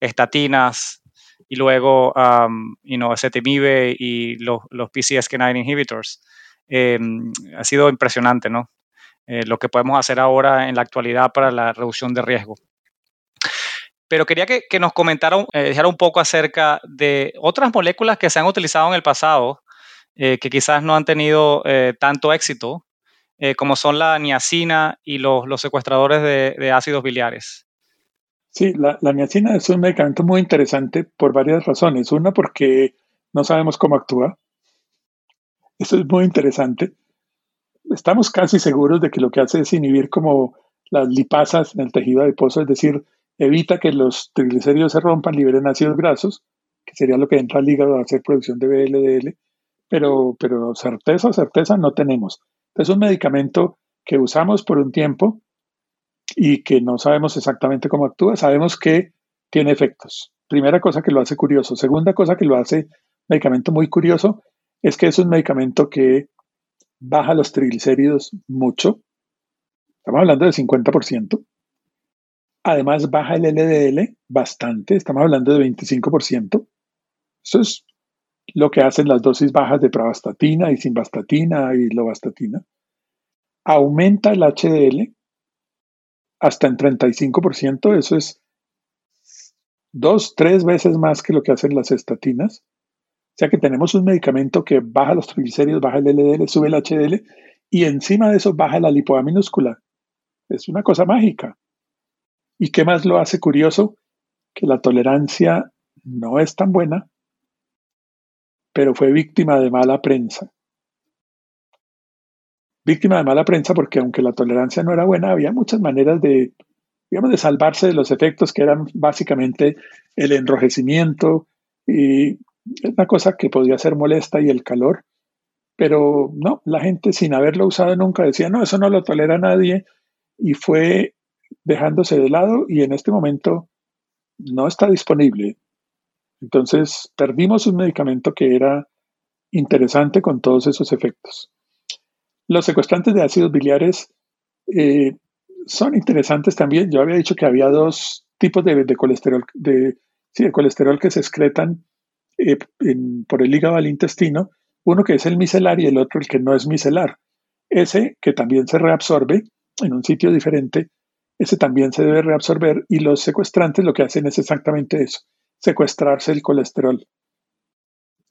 estatinas y luego um, you know, y los, los PCSK9 inhibitors. Em, ha sido impresionante, ¿no? Eh, lo que podemos hacer ahora en la actualidad para la reducción de riesgo. Pero quería que, nos comentara, eh, un poco acerca de otras moléculas que se han utilizado en el pasado, eh, que quizás no han tenido eh, tanto éxito, como son la niacina y los, secuestradores de, de ácidos biliares. Sí, la, la niacina es un medicamento muy interesante por varias razones. Una, porque no sabemos cómo actúa. Eso es muy interesante. Estamos casi seguros de que lo que hace es inhibir como las lipasas en el tejido adiposo, es decir, evita que los triglicéridos se rompan, liberen ácidos grasos, que sería lo que entra al hígado a hacer producción de BLDL, pero, pero certeza, certeza no tenemos. Es un medicamento que usamos por un tiempo y que no sabemos exactamente cómo actúa, sabemos que tiene efectos. Primera cosa que lo hace curioso. Segunda cosa que lo hace medicamento muy curioso es que es un medicamento que baja los triglicéridos mucho. Estamos hablando de 50%. Además, baja el LDL bastante. Estamos hablando de 25%. Eso es lo que hacen las dosis bajas de pravastatina y simvastatina y lovastatina. Aumenta el HDL hasta en 35%, eso es dos, tres veces más que lo que hacen las estatinas. Sea que tenemos un medicamento que baja los triglicéridos, baja el LDL, sube el HDL y encima de eso baja la lipoa minúscula. Es una cosa mágica. ¿Y qué más lo hace curioso? Que la tolerancia no es tan buena, pero fue víctima de mala prensa víctima de mala prensa porque aunque la tolerancia no era buena, había muchas maneras de, digamos, de salvarse de los efectos que eran básicamente el enrojecimiento y una cosa que podía ser molesta y el calor. Pero no, la gente sin haberlo usado nunca decía, no, eso no lo tolera nadie y fue dejándose de lado y en este momento no está disponible. Entonces perdimos un medicamento que era interesante con todos esos efectos. Los secuestrantes de ácidos biliares eh, son interesantes también. Yo había dicho que había dos tipos de, colesterol, de, colesterol que se excretan eh, por el hígado al intestino. Uno que es el micelar y el otro el que no es micelar. ese que también se reabsorbe en un sitio diferente, ese también se debe reabsorber y los secuestrantes lo que hacen es exactamente eso, secuestrarse el colesterol.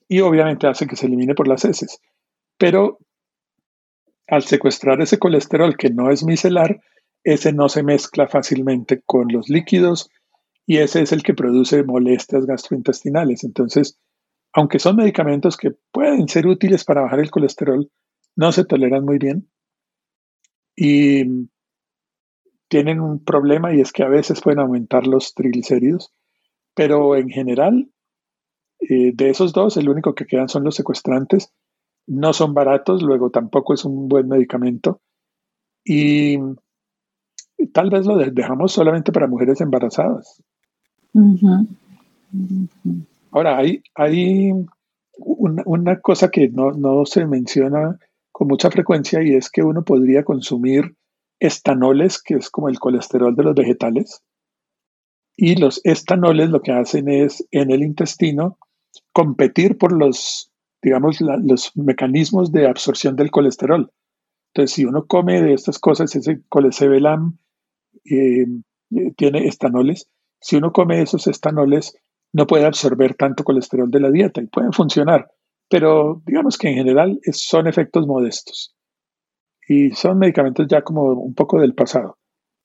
Y obviamente hace que se elimine por las heces. Pero al secuestrar ese colesterol que no es micelar, ese no se mezcla fácilmente con los líquidos y ese es el que produce molestias gastrointestinales. Entonces, aunque son medicamentos que pueden ser útiles para bajar el colesterol, no se toleran muy bien y tienen un problema y es que a veces pueden aumentar los triglicéridos, pero en general, eh, de esos dos, el único que quedan son los secuestrantes. No son baratos, luego tampoco es un buen medicamento y tal vez lo dejamos solamente para mujeres embarazadas. Ahora, hay, hay una, cosa que no, no, se menciona con mucha frecuencia y es que uno podría consumir estanoles, que es como el colesterol de los vegetales. Y los estanoles lo que hacen es en el intestino competir por los, digamos, los mecanismos de absorción del colesterol. Entonces, si uno come de estas cosas, ese colesterol eh, eh, tiene estanoles, si uno come esos estanoles, no puede absorber tanto colesterol de la dieta y pueden funcionar, pero digamos que en general son efectos modestos y son medicamentos ya como un poco del pasado.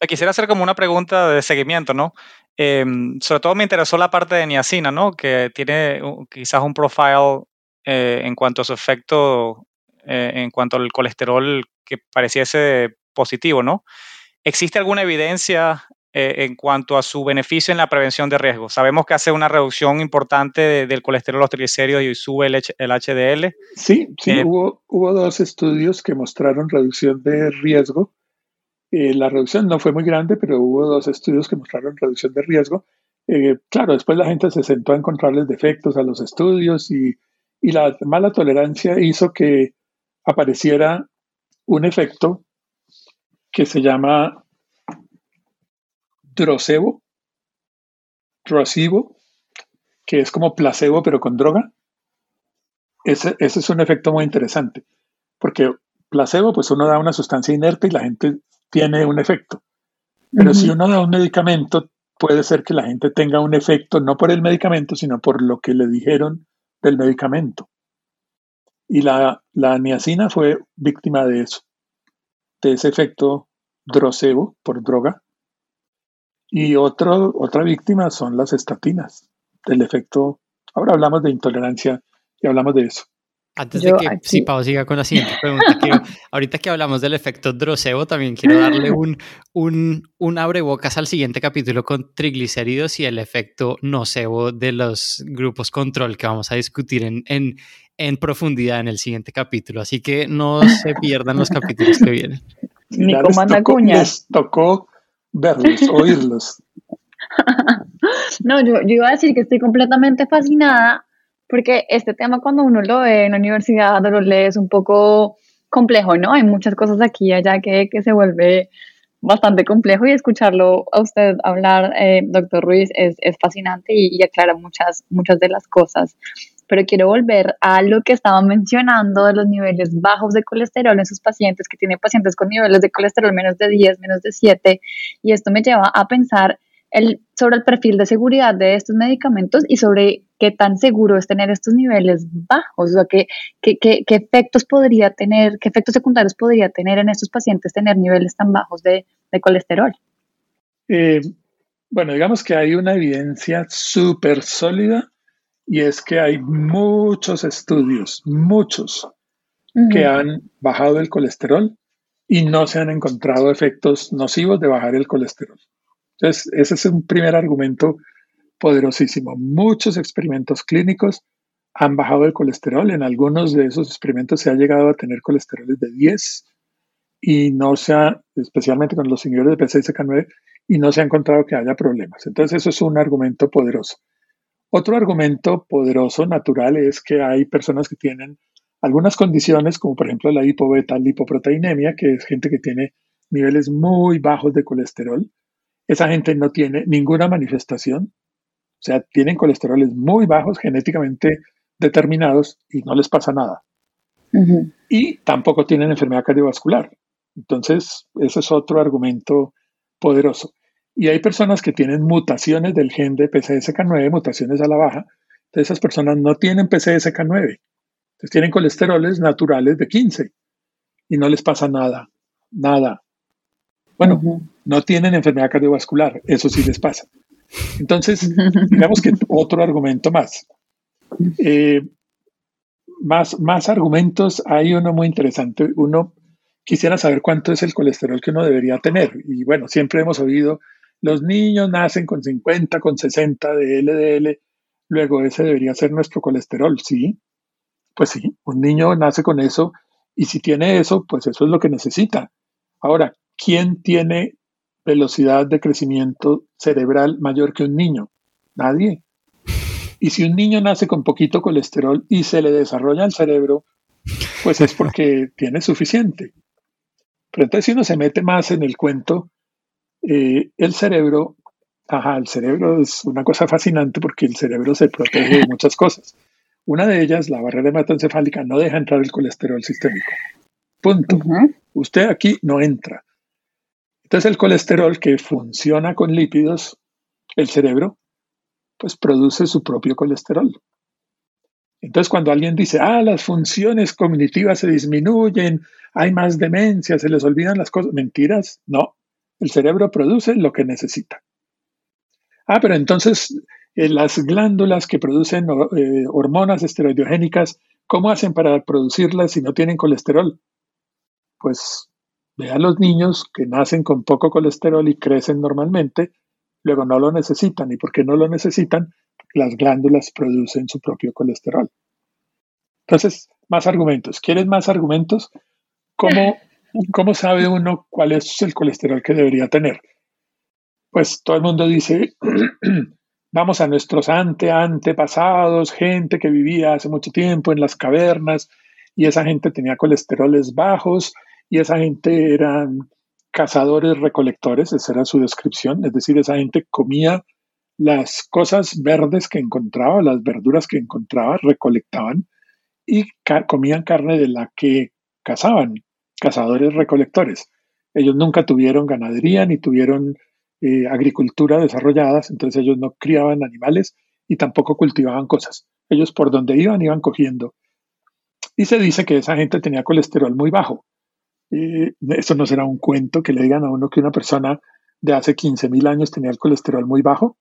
Quisiera hacer como una pregunta de seguimiento, ¿no? Em, sobre todo me interesó la parte de niacina, ¿no? Que tiene quizás un profile eh, en cuanto a su efecto, eh, en cuanto al colesterol que pareciese positivo, ¿no? ¿Existe alguna evidencia eh, en cuanto a su beneficio en la prevención de riesgos. Sabemos que hace una reducción importante del colesterol, los triglicéridos y sube el, HDL. Sí, sí, eh, hubo, hubo dos estudios que mostraron reducción de riesgo. Eh, la reducción no fue muy grande, pero hubo dos estudios que mostraron reducción de riesgo. claro, después la gente se sentó a encontrarles defectos a los estudios y, y la mala tolerancia hizo que apareciera un efecto que se llama drocebo, drocibo, que es como placebo pero con droga. Ese, es un efecto muy interesante, porque placebo, pues uno da una sustancia inerte y la gente tiene un efecto. Pero si uno da un medicamento, puede ser que la gente tenga un efecto no por el medicamento, sino por lo que le dijeron del medicamento. Y la, la niacina fue víctima de eso, de ese efecto drocebo por droga. Y otro, otra víctima son las estatinas, del efecto. Ahora hablamos de intolerancia y hablamos de eso. Antes de que si Pau siga con la siguiente pregunta, *laughs* ahorita que hablamos del efecto drocebo, también quiero darle *laughs* un, un, un abrebocas al siguiente capítulo con triglicéridos y el efecto nocebo de los grupos control que vamos a discutir en, en, en profundidad en el siguiente capítulo. Así que no se pierdan los capítulos que vienen. Ni como Les tocó verlos, *laughs* oírlos. no, yo, iba a decir que estoy completamente fascinada porque este tema cuando uno lo ve en la universidad, lo lee, es un poco complejo, ¿no? Hay muchas cosas aquí y allá que, se vuelve bastante complejo y escucharlo a usted hablar, eh, doctor Ruiz, es, fascinante y, y, aclara muchas, muchas de las cosas pero quiero volver a lo que estaba mencionando de los niveles bajos de colesterol en sus pacientes, que tienen pacientes con niveles de colesterol menos de 10, menos de 7, y esto me lleva a pensar el, sobre el perfil de seguridad de estos medicamentos y sobre qué tan seguro es tener estos niveles bajos, o sea, qué, qué, qué, efectos podría tener, qué efectos secundarios podría tener en estos pacientes tener niveles tan bajos de, de colesterol. Eh, bueno, digamos que hay una evidencia súper sólida y es que hay muchos estudios, muchos, que han bajado el colesterol y no se han encontrado efectos nocivos de bajar el colesterol. Entonces, ese es un primer argumento poderosísimo. Muchos experimentos clínicos han bajado el colesterol. En algunos de esos experimentos se ha llegado a tener colesteroles de 10 y no se ha, especialmente con los señores de P6K9, y no se ha encontrado que haya problemas. Entonces, eso es un argumento poderoso. Otro argumento poderoso, natural, es que hay personas que tienen algunas condiciones, como por ejemplo la hipobeta lipoproteinemia, que es gente que tiene niveles muy bajos de colesterol. Esa gente no tiene ninguna manifestación, o sea, tienen colesteroles muy bajos, genéticamente determinados, y no les pasa nada. y tampoco tienen enfermedad cardiovascular. Entonces, ese es otro argumento poderoso. Y hay personas que tienen mutaciones del gen de PCSK9, mutaciones a la baja. Entonces, esas personas no tienen PCSK9. Entonces, tienen colesteroles naturales de 15 y no les pasa nada, nada. Bueno, no tienen enfermedad cardiovascular, eso sí les pasa. Entonces, digamos que otro argumento más. Eh, más, más argumentos, hay uno muy interesante. Uno quisiera saber cuánto es el colesterol que uno debería tener. Y bueno, siempre hemos oído, los niños nacen con 50, con 60 de LDL, luego ese debería ser nuestro colesterol, ¿sí? Pues sí, un niño nace con eso y si tiene eso, pues eso es lo que necesita. Ahora, ¿quién tiene velocidad de crecimiento cerebral mayor que un niño? Nadie. Y si un niño nace con poquito colesterol y se le desarrolla el cerebro, pues es porque *laughs* tiene suficiente. Pero entonces si uno se mete más en el cuento, eh, el cerebro, ajá, el cerebro es una cosa fascinante porque el cerebro se protege de muchas cosas. Una de ellas, la barrera hematoencefálica, no deja entrar el colesterol sistémico. Punto. Usted aquí no entra. Entonces el colesterol que funciona con lípidos, el cerebro, pues produce su propio colesterol. Entonces cuando alguien dice, ah, las funciones cognitivas se disminuyen, hay más demencia, se les olvidan las cosas, mentiras, no, el cerebro produce lo que necesita. Ah, pero entonces eh, las glándulas que producen eh, hormonas esteroidogénicas, ¿cómo hacen para producirlas si no tienen colesterol? Pues Ve los niños que nacen con poco colesterol y crecen normalmente, luego no lo necesitan. ¿Y por qué no lo necesitan? las glándulas producen su propio colesterol. Entonces, más argumentos. ¿Quieren más argumentos? ¿Cómo, ¿Cómo sabe uno cuál es el colesterol que debería tener? Pues todo el mundo dice, *clears throat* vamos a nuestros ante antepasados, gente que vivía hace mucho tiempo en las cavernas y esa gente tenía colesteroles bajos y esa gente eran cazadores recolectores, esa era su descripción, es decir, esa gente comía las cosas verdes que encontraba, las verduras que encontraba, recolectaban y comían carne de la que cazaban, cazadores recolectores. Ellos nunca tuvieron ganadería ni tuvieron eh, agricultura desarrolladas, entonces ellos no criaban animales y tampoco cultivaban cosas. Ellos por donde iban iban cogiendo. Y se dice que esa gente tenía colesterol muy bajo. Eh, eso no será un cuento que le digan a uno que una persona de hace 15.000 años tenía el colesterol muy bajo.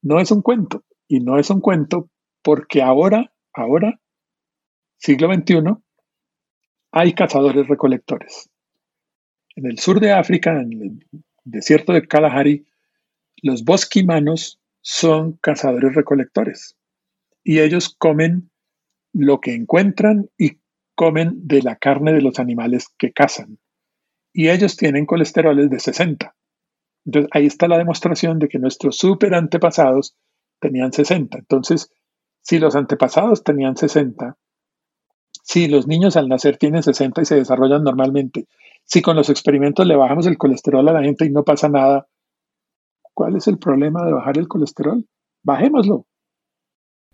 No es un cuento. Y no es un cuento porque ahora, ahora, siglo XXI, hay cazadores recolectores. En el sur de África, en el desierto de Kalahari, los bosquimanos son cazadores recolectores. Y ellos comen lo que encuentran y comen de la carne de los animales que cazan. Y ellos tienen colesteroles de 60. Entonces ahí está la demostración de que nuestros super antepasados tenían 60. Entonces, si los antepasados tenían 60, si los niños al nacer tienen 60 y se desarrollan normalmente, si con los experimentos le bajamos el colesterol a la gente y no pasa nada, ¿cuál es el problema de bajar el colesterol? Bajémoslo.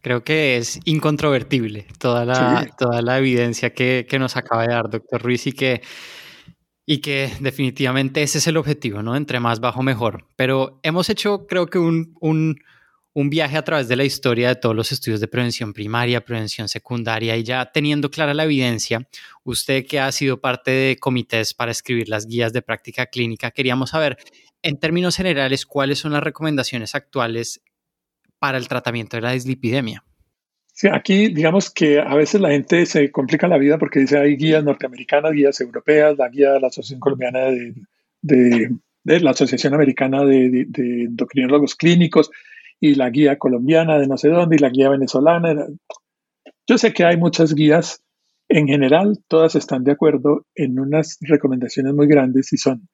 Creo que es incontrovertible toda la, toda la evidencia que, que, nos acaba de dar doctor Ruiz y que, y que definitivamente ese es el objetivo, ¿no? Entre más bajo, mejor. Pero hemos hecho, creo que, un, un, un viaje a través de la historia de todos los estudios de prevención primaria, prevención secundaria y ya teniendo clara la evidencia, usted que ha sido parte de comités para escribir las guías de práctica clínica, queríamos saber, en términos generales, cuáles son las recomendaciones actuales para el tratamiento de la dislipidemia. Sí, aquí digamos que a veces la gente se complica la vida porque dice hay guías norteamericanas, guías europeas, la guía de la Asociación Colombiana de, la Asociación Americana de, Endocrinólogos Clínicos y la guía colombiana de no sé dónde y la guía venezolana. Yo sé que hay muchas guías, en general todas están de acuerdo en unas recomendaciones muy grandes y son,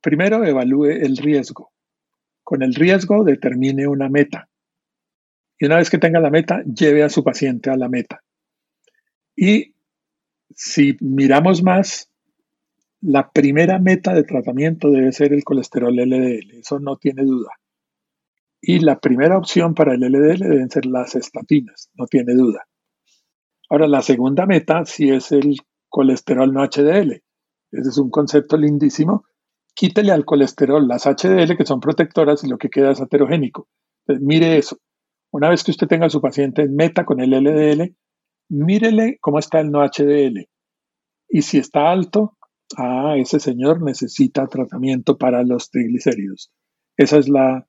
primero, evalúe el riesgo. Con el riesgo determine una meta. Y una vez que tenga la meta, lleve a su paciente a la meta. Y si miramos más, la primera meta de tratamiento debe ser el colesterol LDL, eso no tiene duda. Y la primera opción para el LDL deben ser las estatinas, no tiene duda. Ahora, la segunda meta sí es el colesterol no HDL. Ese es un concepto lindísimo. Quítele al colesterol las HDL que son protectoras y lo que queda es aterogénico. Mire eso. Una vez que usted tenga a su paciente en meta con el LDL, mírele cómo está el no HDL. Y si está alto, ah, ese señor necesita tratamiento para los triglicéridos. Esa es la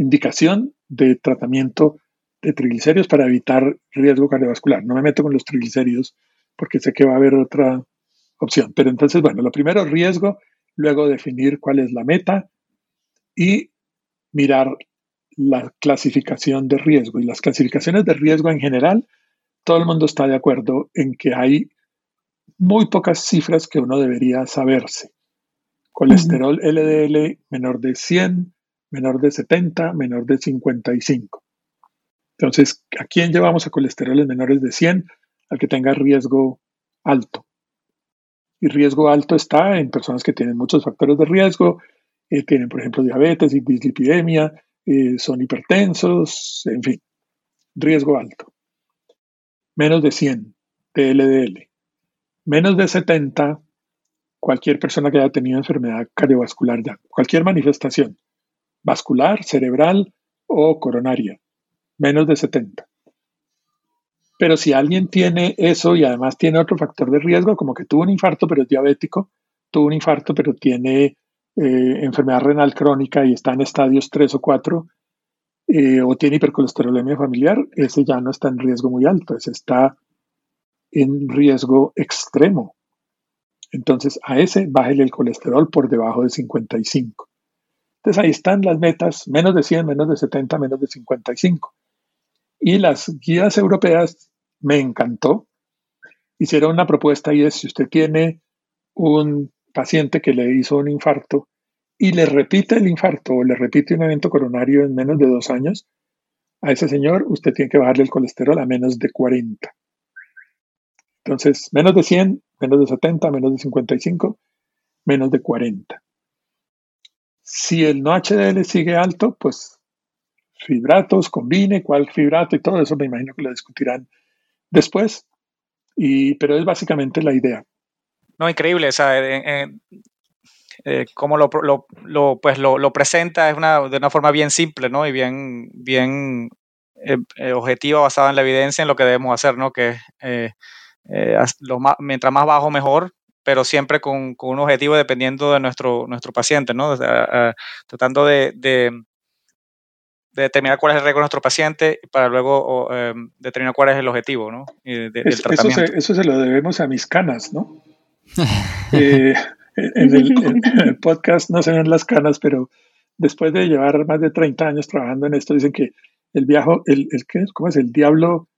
indicación de tratamiento de triglicéridos para evitar riesgo cardiovascular. No me meto con los triglicéridos porque sé que va a haber otra opción. Pero entonces, bueno, lo primero, riesgo, luego definir cuál es la meta y mirar la clasificación de riesgo. Y las clasificaciones de riesgo en general, todo el mundo está de acuerdo en que hay muy pocas cifras que uno debería saberse. Colesterol LDL menor de 100, menor de 70, menor de 55. Entonces, ¿a quién llevamos a colesteroles menores de 100? Al que tenga riesgo alto. Y riesgo alto está en personas que tienen muchos factores de riesgo, eh, tienen, por ejemplo, diabetes y dislipidemia, eh, son hipertensos, en fin, riesgo alto. Menos de 100 de LDL. Menos de 70, cualquier persona que haya tenido enfermedad cardiovascular ya, cualquier manifestación vascular, cerebral o coronaria. Menos de 70. Pero si alguien tiene eso y además tiene otro factor de riesgo, como que tuvo un infarto pero es diabético, tuvo un infarto pero tiene eh, enfermedad renal crónica y está en estadios 3 o 4, eh, o tiene hipercolesterolemia familiar, ese ya no está en riesgo muy alto, ese está en riesgo extremo. Entonces a ese bájele el colesterol por debajo de 55. Entonces ahí están las metas, menos de 100, menos de 70, menos de 55. Y las guías europeas me encantó. Hicieron una propuesta y es, si usted tiene un paciente que le hizo un infarto y le repite el infarto o le repite un evento coronario en menos de dos años, a ese señor usted tiene que bajarle el colesterol a menos de 40. Entonces, menos de 100, menos de 70, menos de 55, menos de 40. Si el no HDL sigue alto, pues fibratos, combine cuál fibrato y todo eso me imagino que lo discutirán después, y, pero es básicamente la idea. No, increíble, o sea, eh, eh, como lo, lo, pues lo, presenta es una, de una forma bien simple, ¿no? Y bien, bien eh, objetiva, basada en la evidencia, en lo que debemos hacer, ¿no? Que mientras más bajo, mejor, pero siempre con, con, un objetivo dependiendo de nuestro, nuestro paciente, ¿no? tratando de, determinar cuál es el riesgo de nuestro paciente para luego em, determinar cuál es el objetivo ¿no? del tratamiento. Eso se, lo debemos a mis canas, ¿no? *laughs* Eh, en, el, podcast no se ven las canas, pero después de llevar más de 30 años trabajando en esto, dicen que el viejo, el, el ¿qué? ¿Cómo es? El diablo...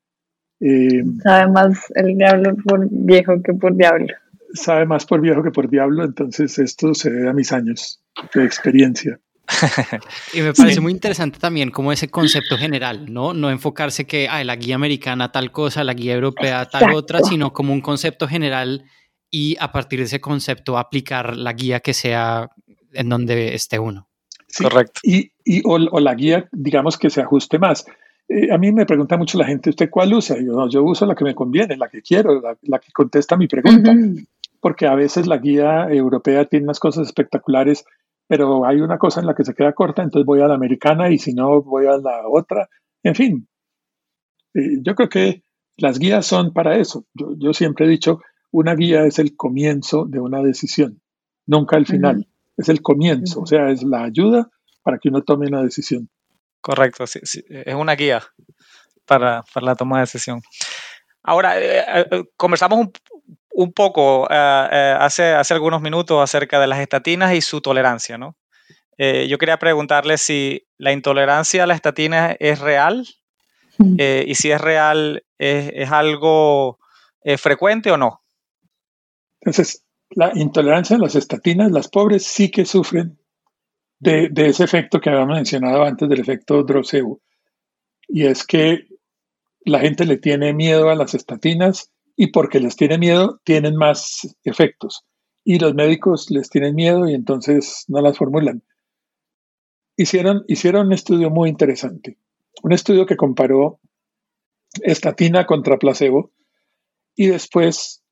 Em, sabe más el diablo por viejo que por diablo. Sabe más por viejo que por diablo, entonces esto se debe a mis años de experiencia. *laughs* y me parece muy interesante también como ese concepto general, ¿no? No enfocarse que ah, la guía americana tal cosa, la guía europea tal otra, sino como un concepto general y a partir de ese concepto aplicar la guía que sea en donde esté uno. Correcto. Y, y o, la guía, digamos, que se ajuste más. Eh, a mí me pregunta mucho la gente, ¿usted cuál usa? Yo, yo uso la que me conviene, la que quiero, la, que contesta mi pregunta. Porque a veces la guía europea tiene unas cosas espectaculares pero hay una cosa en la que se queda corta, entonces voy a la americana y si no, voy a la otra. En fin, eh, yo creo que las guías son para eso. Yo, siempre he dicho, una guía es el comienzo de una decisión, nunca el final. Es el comienzo, o sea, es la ayuda para que uno tome una decisión. Correcto, sí, es una guía para, la toma de decisión. Ahora, eh, eh, conversamos un, un poco eh, eh, hace, hace algunos minutos acerca de las estatinas y su tolerancia, ¿no? Eh, yo quería preguntarle si la intolerancia a la estatina es real y si es real, ¿es, algo frecuente o no? Entonces, la intolerancia a las estatinas, las pobres sí que sufren de, de ese efecto que habíamos mencionado antes del efecto Drosebu. Y es que la gente le tiene miedo a las estatinas y porque les tiene miedo, tienen más efectos. Y los médicos les tienen miedo y entonces no las formulan. Hicieron, hicieron un estudio muy interesante, un estudio que comparó estatina contra placebo y después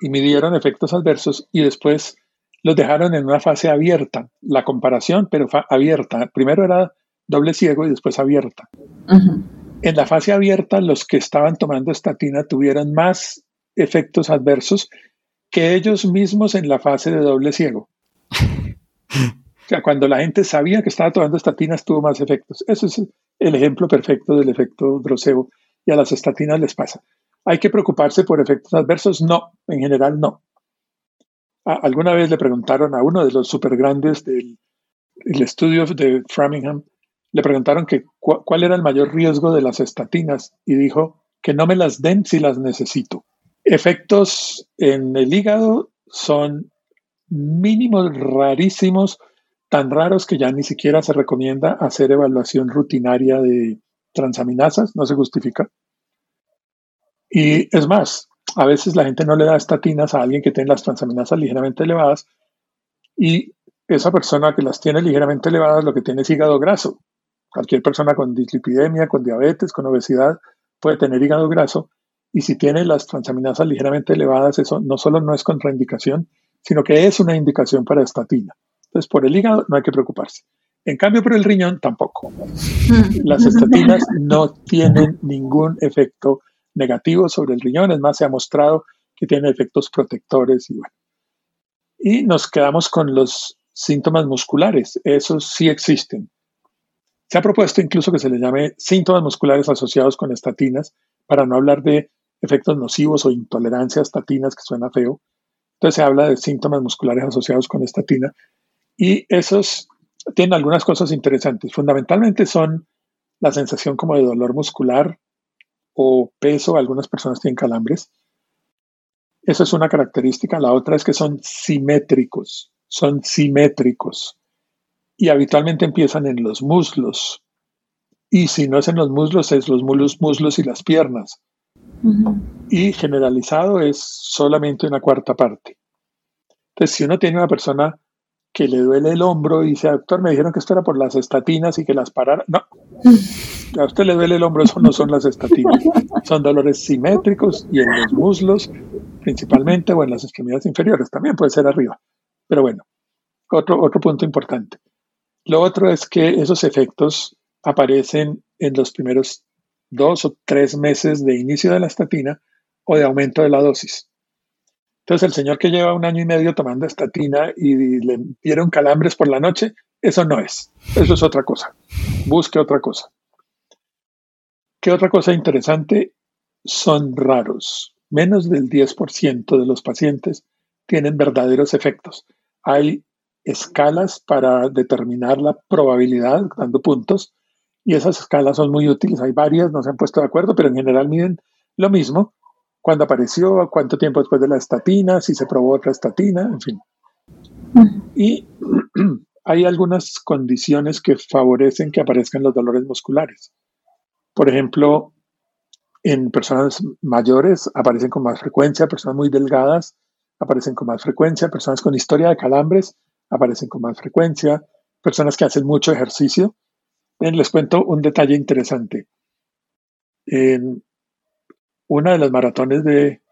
y midieron efectos adversos y después los dejaron en una fase abierta, la comparación, pero abierta. Primero era doble ciego y después abierta. En la fase abierta, los que estaban tomando estatina tuvieron más efectos adversos que ellos mismos en la fase de doble ciego. *laughs* O sea, cuando la gente sabía que estaba tomando estatinas, tuvo más efectos. Ese es el ejemplo perfecto del efecto Droseo y a las estatinas les pasa. ¿Hay que preocuparse por efectos adversos? No, en general no. alguna vez le preguntaron a uno de los super grandes del estudio de Framingham, le preguntaron cuál era el mayor riesgo de las estatinas y dijo que no me las den si las necesito. Efectos en el hígado son mínimos, rarísimos, tan raros que ya ni siquiera se recomienda hacer evaluación rutinaria de transaminasas, no se justifica. Y es más, a veces la gente no le da estatinas a alguien que tiene las transaminasas ligeramente elevadas y esa persona que las tiene ligeramente elevadas lo que tiene es hígado graso. Cualquier persona con dislipidemia, con diabetes, con obesidad puede tener hígado graso y si tiene las transaminasas ligeramente elevadas, eso no solo no es contraindicación, sino que es una indicación para estatina. Entonces, por el hígado no hay que preocuparse. En cambio, por el riñón tampoco. Las estatinas *laughs* no tienen ningún efecto negativo sobre el riñón, es más, se ha mostrado que tiene efectos protectores y bueno. Y nos quedamos con los síntomas musculares, esos sí existen. Se ha propuesto incluso que se les llame síntomas musculares asociados con estatinas, para no hablar de efectos nocivos o intolerancia a estatinas, que suena feo. Entonces se habla de síntomas musculares asociados con estatina, y esos tienen algunas cosas interesantes. Fundamentalmente son la sensación como de dolor muscular o peso. Algunas personas tienen calambres. Esa es una característica. La otra es que son simétricos. Son simétricos. Y habitualmente empiezan en los muslos. Y si no es en los muslos, es los muslos, muslos y las piernas. Y generalizado es solamente una cuarta parte. Entonces, si uno tiene una persona que le duele el hombro y dice, doctor, me dijeron que esto era por las estatinas y que las parara. No, *laughs* a usted le duele el hombro, eso no son las estatinas. Son dolores simétricos y en los muslos principalmente o en las extremidades inferiores, también puede ser arriba. Pero bueno, otro, otro punto importante. Lo otro es que esos efectos aparecen en los primeros dos o tres meses de inicio de la estatina o de aumento de la dosis. Entonces, el señor que lleva un año y medio tomando estatina y le dieron calambres por la noche, eso no es. Eso es otra cosa. Busque otra cosa. ¿Qué otra cosa interesante? Son raros. Menos del 10% de los pacientes tienen verdaderos efectos. Hay escalas para determinar la probabilidad, dando puntos, y esas escalas son muy útiles. Hay varias, no se han puesto de acuerdo, pero en general miden lo mismo cuándo apareció, cuánto tiempo después de la estatina, si se probó otra estatina, en fin. Y *clears throat* hay algunas condiciones que favorecen que aparezcan los dolores musculares. Por ejemplo, en personas mayores aparecen con más frecuencia, personas muy delgadas aparecen con más frecuencia, personas con historia de calambres aparecen con más frecuencia, personas que hacen mucho ejercicio. les cuento un detalle interesante. En, una de las maratones de,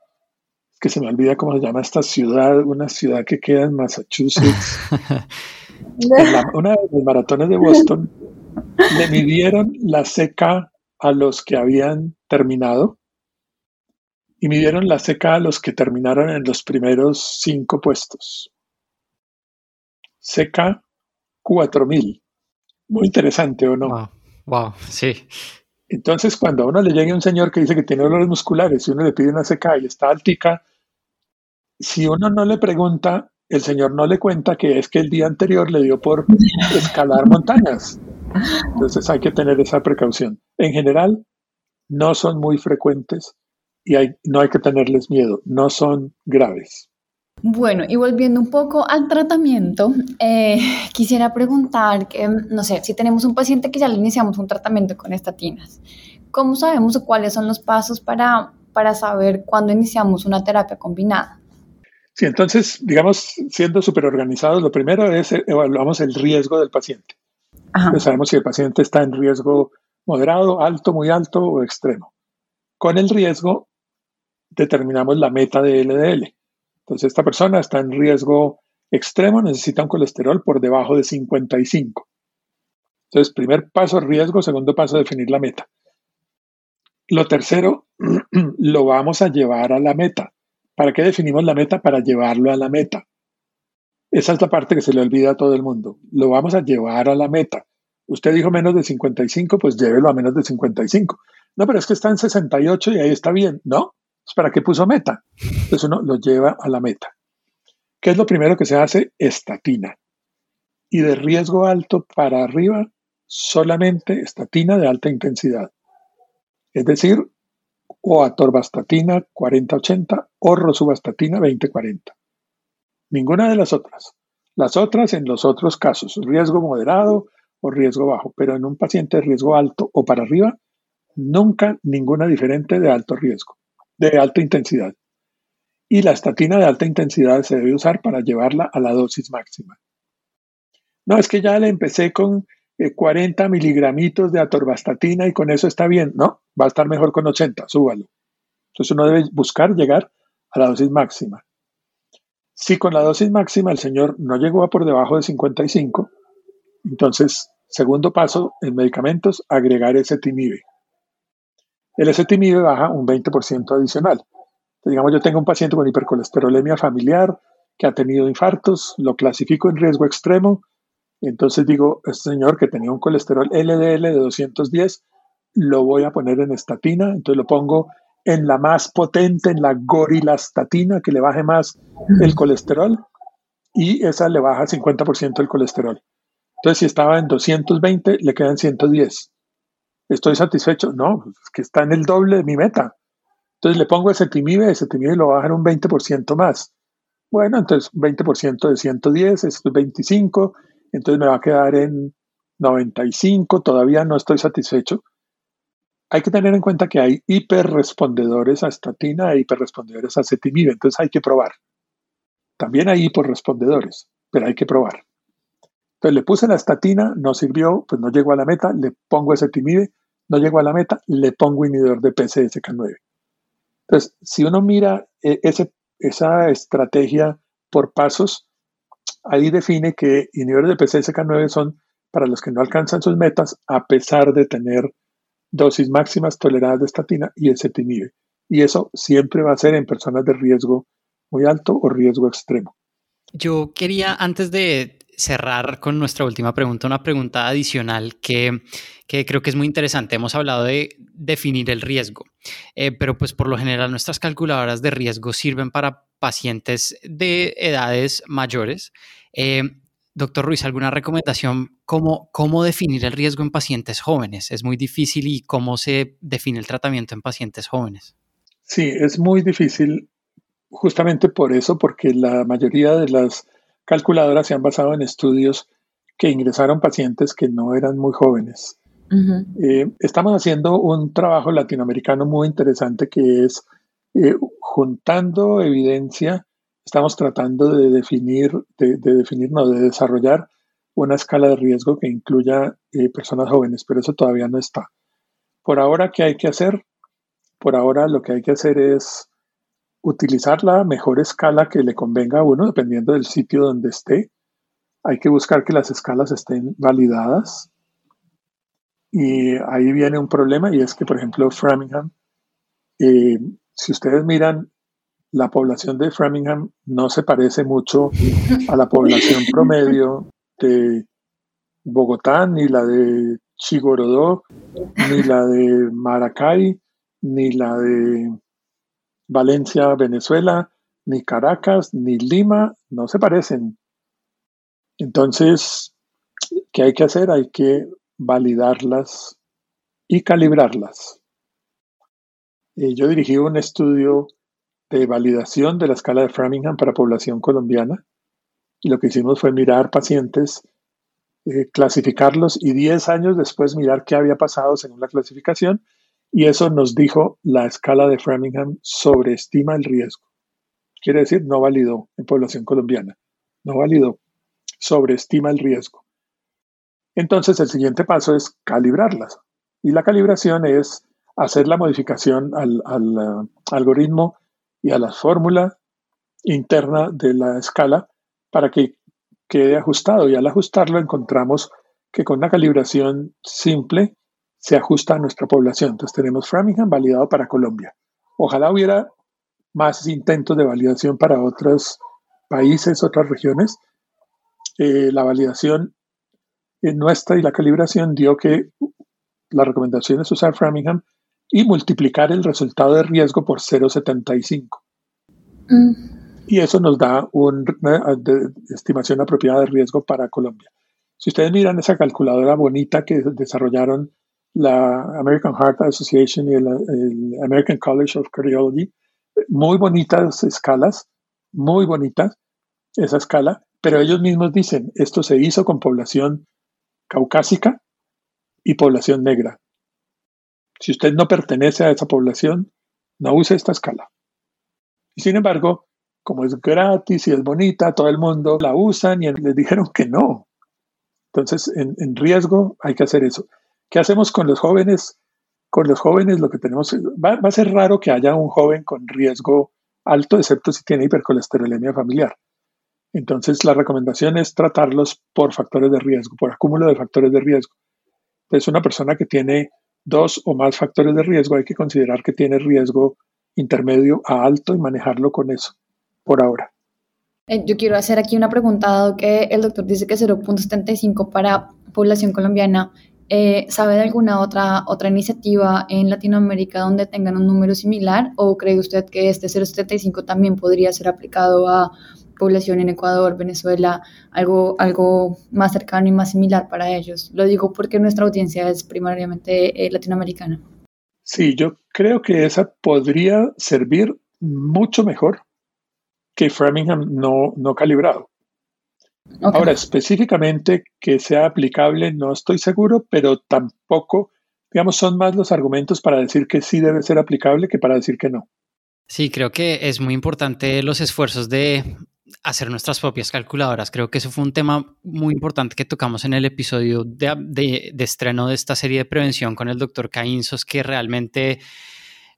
que se me olvida cómo se llama esta ciudad, una ciudad que queda en Massachusetts. *laughs* una de las maratones de Boston, le midieron la CK a los que habían terminado y midieron la CK a los que terminaron en los primeros cinco puestos. CK 4000. Muy interesante, ¿o no? Wow, wow sí. Entonces, cuando a uno le llegue un señor que dice que tiene dolores musculares y uno le pide una seca y está altica, si uno no le pregunta, el señor no le cuenta que es que el día anterior le dio por escalar montañas. Entonces hay que tener esa precaución. En general, no son muy frecuentes y no hay que tenerles miedo, no son graves. Bueno, y volviendo un poco al tratamiento, eh, *laughs* quisiera preguntar, que, no sé, si tenemos un paciente que ya le iniciamos un tratamiento con estatinas, ¿cómo sabemos cuáles son los pasos para, para saber cuándo iniciamos una terapia combinada? Sí, entonces, digamos, siendo súper organizados, lo primero es eh, evaluamos el riesgo del paciente. sabemos si el paciente está en riesgo moderado, alto, muy alto o extremo. Con el riesgo determinamos la meta de LDL Entonces, esta persona está en riesgo extremo, necesita un colesterol por debajo de 55. Entonces, primer paso, riesgo, segundo paso, definir la meta. Lo tercero, *clears throat* lo vamos a llevar a la meta. ¿Para qué definimos la meta? Para llevarlo a la meta. Esa es la parte que se le olvida a todo el mundo. Lo vamos a llevar a la meta. Usted dijo menos de 55, pues llévelo a menos de 55. No, pero es que está en 68 y ahí está bien. No, para qué puso meta. Entonces uno lo lleva a la meta. ¿Qué es lo primero que se hace? Estatina. Y de riesgo alto para arriba, solamente estatina de alta intensidad. Es decir, o atorvastatina 40-80 o rosuvastatina 20-40. Ninguna de las otras. Las otras en los otros casos, riesgo moderado o riesgo bajo, pero en un paciente de riesgo alto o para arriba, nunca ninguna diferente de alto riesgo, de alta intensidad. Y la estatina de alta intensidad se debe usar para llevarla a la dosis máxima. No, es que ya le empecé con 40 eh, miligramitos de atorvastatina y con eso está bien. No, va a estar mejor con 80, súbalo. Entonces uno debe buscar llegar a la dosis máxima. Si con la dosis máxima el señor no llegó a por debajo de 55, entonces, segundo paso en medicamentos, agregar ezetimibe. El ezetimibe baja un 20% adicional. digamos, yo tengo un paciente con hipercolesterolemia familiar que ha tenido infartos, lo clasifico en riesgo extremo, entonces digo, este señor que tenía un colesterol LDL de 210, lo voy a poner en estatina, entonces lo pongo en la más potente, en la gorilastatina, que le baje más el colesterol, y esa le baja 50% el colesterol. Entonces, si estaba en 220, le quedan 110. ¿Estoy satisfecho? No, es que está en el doble de mi meta. Entonces le pongo ese timibe, ese timibe lo bajar un 20% más. Bueno, entonces 20% de 110, esto es 25, entonces me va a quedar en 95, todavía no estoy satisfecho. Hay que tener en cuenta que hay hiperrespondedores a estatina e hiperrespondedores a cetimib, entonces hay que probar. También hay hiperrespondedores, pero hay que probar. Entonces le puse la estatina, no sirvió, pues no llegó a la meta, le pongo ese timide, no llegó a la meta, le pongo inhibidor de PCSK9. Entonces, si uno mira eh, esa estrategia por pasos, ahí define que inhibidores de PCSK9 son para los que no alcanzan sus metas a pesar de tener dosis máximas toleradas de estatina y ezetimibe. Y eso siempre va a ser en personas de riesgo muy alto o riesgo extremo. Yo quería, antes de cerrar con nuestra última pregunta, una pregunta adicional que, que creo que es muy interesante. Hemos hablado de definir el riesgo, eh, pero pues por lo general nuestras calculadoras de riesgo sirven para pacientes de edades mayores. Eh, Doctor Ruiz, ¿alguna recomendación? ¿Cómo, ¿Cómo definir el riesgo en pacientes jóvenes? Es muy difícil y cómo se define el tratamiento en pacientes jóvenes. Sí, es muy difícil justamente por eso, porque la mayoría de las calculadoras se han basado en estudios que ingresaron pacientes que no eran muy jóvenes. Eh, estamos haciendo un trabajo latinoamericano muy interesante que es eh, juntando evidencia estamos tratando de definir, de, definir, no, de desarrollar una escala de riesgo que incluya eh, personas jóvenes, pero eso todavía no está. Por ahora, ¿qué hay que hacer? Por ahora lo que hay que hacer es utilizar la mejor escala que le convenga a uno, dependiendo del sitio donde esté. Hay que buscar que las escalas estén validadas. Y ahí viene un problema y es que, por ejemplo, Framingham, eh, si ustedes miran la población de Framingham no se parece mucho a la población promedio de Bogotá, ni la de Chigorodó, ni la de Maracay, ni la de Valencia, Venezuela, ni Caracas, ni Lima, no se parecen. Entonces, ¿qué hay que hacer? Hay que validarlas y calibrarlas. Eh, yo dirigí un estudio de validación de la escala de Framingham para población colombiana. Y lo que hicimos fue mirar pacientes, eh, clasificarlos y 10 años después mirar qué había pasado según la clasificación. Y eso nos dijo la escala de Framingham sobreestima el riesgo. Quiere decir, no validó en población colombiana. No validó. Sobreestima el riesgo. Entonces, el siguiente paso es calibrarlas. Y la calibración es hacer la modificación al, uh, algoritmo y a la fórmula interna de la escala para que quede ajustado y al ajustarlo encontramos que con una calibración simple se ajusta a nuestra población. Entonces tenemos Framingham validado para Colombia. Ojalá hubiera más intentos de validación para otros países, otras regiones. Eh, la validación nuestra y la calibración dio que la recomendación es usar Framingham y multiplicar el resultado de riesgo por 0,75. Mm. Y eso nos da una estimación apropiada de riesgo para Colombia. Si ustedes miran esa calculadora bonita que desarrollaron la American Heart Association y el, American College of Cardiology, muy bonitas escalas, muy bonitas esa escala, pero ellos mismos dicen, esto se hizo con población caucásica y población negra. Si usted no pertenece a esa población, no use esta escala. Y sin embargo, como es gratis y es bonita, todo el mundo la usan y les dijeron que no. Entonces, en, riesgo hay que hacer eso. ¿Qué hacemos con los jóvenes? Con los jóvenes lo que tenemos, va, a ser raro que haya un joven con riesgo alto, excepto si tiene hipercolesterolemia familiar. Entonces, la recomendación es tratarlos por factores de riesgo, por acúmulo de factores de riesgo. Entonces, una persona que tiene dos o más factores de riesgo, hay que considerar que tiene riesgo intermedio a alto y manejarlo con eso, por ahora. Eh, yo quiero hacer aquí una pregunta, dado que el doctor dice que 0.75 para población colombiana. Eh, ¿Sabe de alguna otra, otra iniciativa en Latinoamérica donde tengan un número similar o cree usted que este 0.75 también podría ser aplicado a población en Ecuador, Venezuela, algo, algo más cercano y más similar para ellos? Lo digo porque nuestra audiencia es primariamente eh, latinoamericana. Sí, yo creo que esa podría servir mucho mejor que Framingham no, no calibrado. Ahora, específicamente que sea aplicable, no estoy seguro, pero tampoco, digamos, son más los argumentos para decir que sí debe ser aplicable que para decir que no. Sí, creo que es muy importante los esfuerzos de hacer nuestras propias calculadoras. Creo que eso fue un tema muy importante que tocamos en el episodio de, de estreno de esta serie de prevención con el doctor Caínzos, que realmente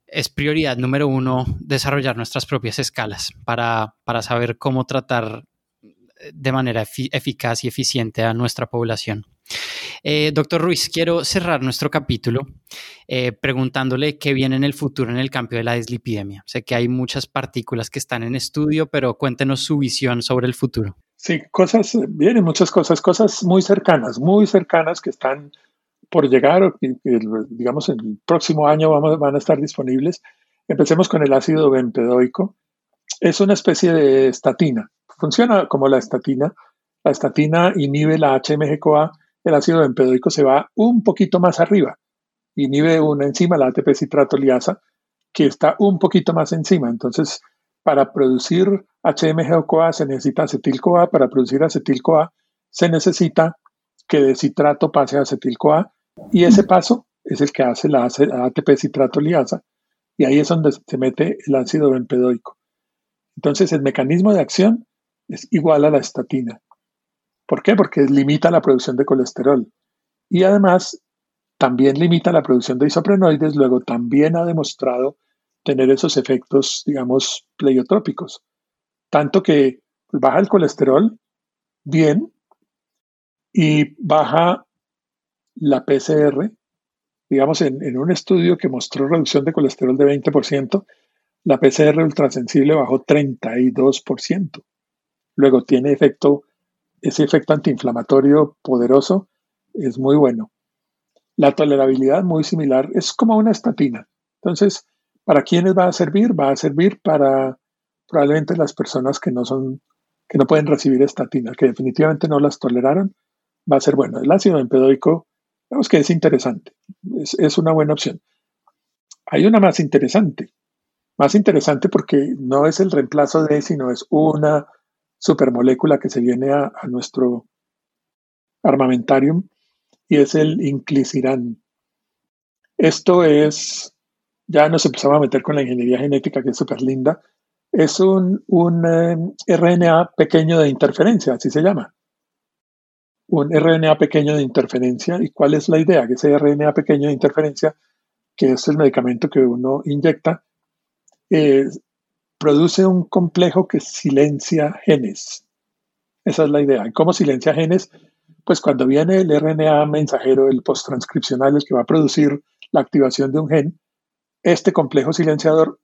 es prioridad número uno desarrollar nuestras propias escalas para, para saber cómo tratar de manera eficaz y eficiente a nuestra población. Eh, doctor Ruiz, quiero cerrar nuestro capítulo eh, preguntándole qué viene en el futuro en el cambio de la dislipidemia. Sé que hay muchas partículas que están en estudio, pero cuéntenos su visión sobre el futuro. Sí, cosas, vienen muchas cosas, cosas muy cercanas, muy cercanas que están por llegar, digamos, el próximo año vamos, van a estar disponibles. Empecemos con el ácido bempedoico. Es una especie de estatina. Funciona como la estatina. La estatina inhibe la HMG-CoA. El ácido bempedoico se va un poquito más arriba. Inhibe una enzima, la ATP citratoliasa, que está un poquito más encima. Entonces, para producir HMG-CoA se necesita acetil-CoA. Para producir acetil-CoA se necesita que de citrato pase a acetil-CoA y ese paso es el que hace la ATP citrato liasa y ahí es donde se mete el ácido bempedoico. Entonces el mecanismo de acción es igual a la estatina. ¿Por qué? Porque limita la producción de colesterol y además también limita la producción de isoprenoides, luego también ha demostrado tener esos efectos, digamos, pleiotrópicos. Tanto que baja el colesterol bien y baja la PCR, digamos, en, un estudio que mostró reducción de colesterol de 20%, la PCR ultrasensible bajó 32%. Luego tiene efecto, ese efecto antiinflamatorio poderoso es muy bueno. La tolerabilidad muy similar, es como una estatina. Entonces, ¿para quiénes va a servir? Va a servir para probablemente las personas que no son, que no pueden recibir estatina, que definitivamente no las toleraron, va a ser bueno. El ácido empedóico Vemos que es interesante, es, una buena opción. Hay una más interesante, más interesante porque no es el reemplazo de, sino es una supermolécula que se viene a, nuestro armamentarium y es el inclisiran. Esto es, ya nos empezamos a meter con la ingeniería genética que es súper linda, es un, un eh, RNA pequeño de interferencia, así se llama un RNA pequeño de interferencia. ¿Y cuál es la idea? Que ese RNA pequeño de interferencia, que es el medicamento que uno inyecta, produce un complejo que silencia genes. Esa es la idea. ¿Y cómo silencia genes? Pues cuando viene el RNA mensajero, el posttranscripcional, el que va a producir la activación de un gen, este complejo silenciador,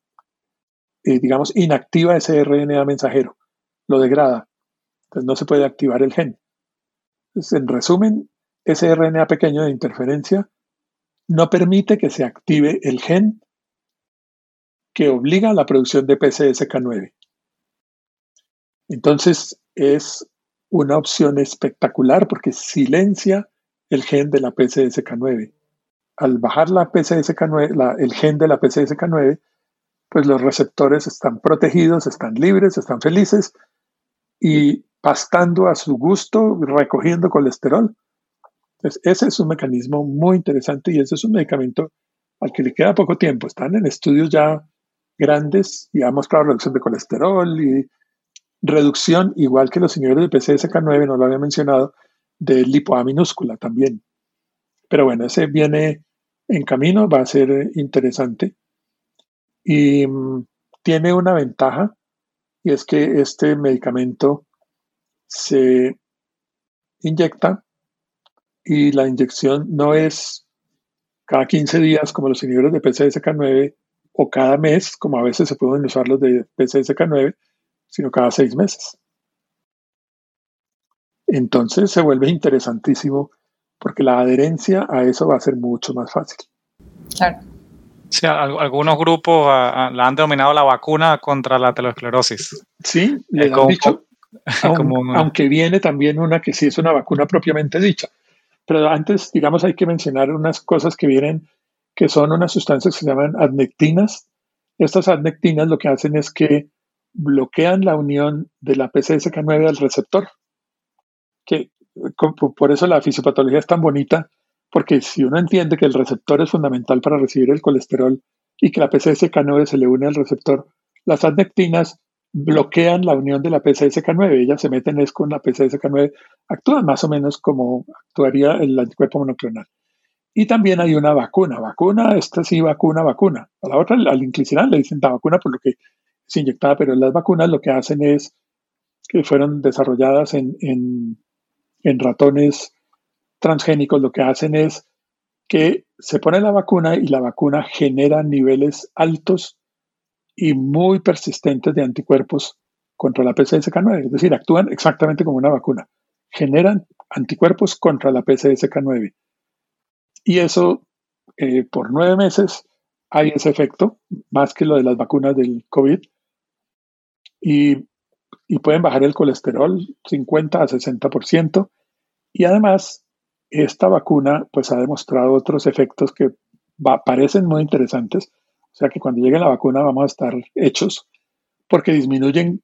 eh, digamos, inactiva ese RNA mensajero, lo degrada. Entonces no se puede activar el gen. En resumen, ese RNA pequeño de interferencia no permite que se active el gen que obliga a la producción de PCSK9. Entonces es una opción espectacular porque silencia el gen de la PCSK9. Al bajar la PCSK9, el gen de la PCSK9, pues los receptores están protegidos, están libres, están felices y pastando a su gusto, recogiendo colesterol. Entonces, ese es un mecanismo muy interesante y ese es un medicamento al que le queda poco tiempo. Están en estudios ya grandes y ha mostrado reducción de colesterol y reducción, igual que los señores de PCSK9, no lo había mencionado, de lipoa minúscula también. Pero bueno, ese viene en camino, va a ser interesante. Y mm, tiene una ventaja, y es que este medicamento se inyecta y la inyección no es cada 15 días como los inhibidores de PCSK9 o cada mes, como a veces se pueden usar los de PCSK9, sino cada seis meses. Entonces se vuelve interesantísimo porque la adherencia a eso va a ser mucho más fácil. Claro. Sí, algunos grupos la han denominado la vacuna contra la aterosclerosis. Sí, le han dicho, *laughs* aunque viene también una que sí es una vacuna propiamente dicha. Pero antes, digamos, hay que mencionar unas cosas que vienen que son unas sustancias que se llaman adnectinas. Estas adnectinas lo que hacen es que bloquean la unión de la PCSK9 al receptor. Que, por eso la fisiopatología es tan bonita, porque si uno entiende que el receptor es fundamental para recibir el colesterol y que la PCSK9 se le une al receptor, las adnectinas bloquean la unión de la PCSK9. Ellas se meten es con la PCSK9, actúan más o menos como actuaría el anticuerpo monoclonal. Y también hay una vacuna. Vacuna, esta sí, vacuna, vacuna. A la otra, al inclicinal, le dicen la vacuna por lo que es inyectada, pero las vacunas lo que hacen es que fueron desarrolladas en, en ratones transgénicos, lo que hacen es que se pone la vacuna y la vacuna genera niveles altos y muy persistentes de anticuerpos contra la PCSK9. Es decir, actúan exactamente como una vacuna. Generan anticuerpos contra la PCSK9. Y eso, eh, por nueve meses, hay ese efecto, más que lo de las vacunas del COVID. Y, pueden bajar el colesterol 50 a 60%. Y además, esta vacuna pues ha demostrado otros efectos que parecen muy interesantes. O sea que cuando llegue la vacuna vamos a estar hechos porque disminuyen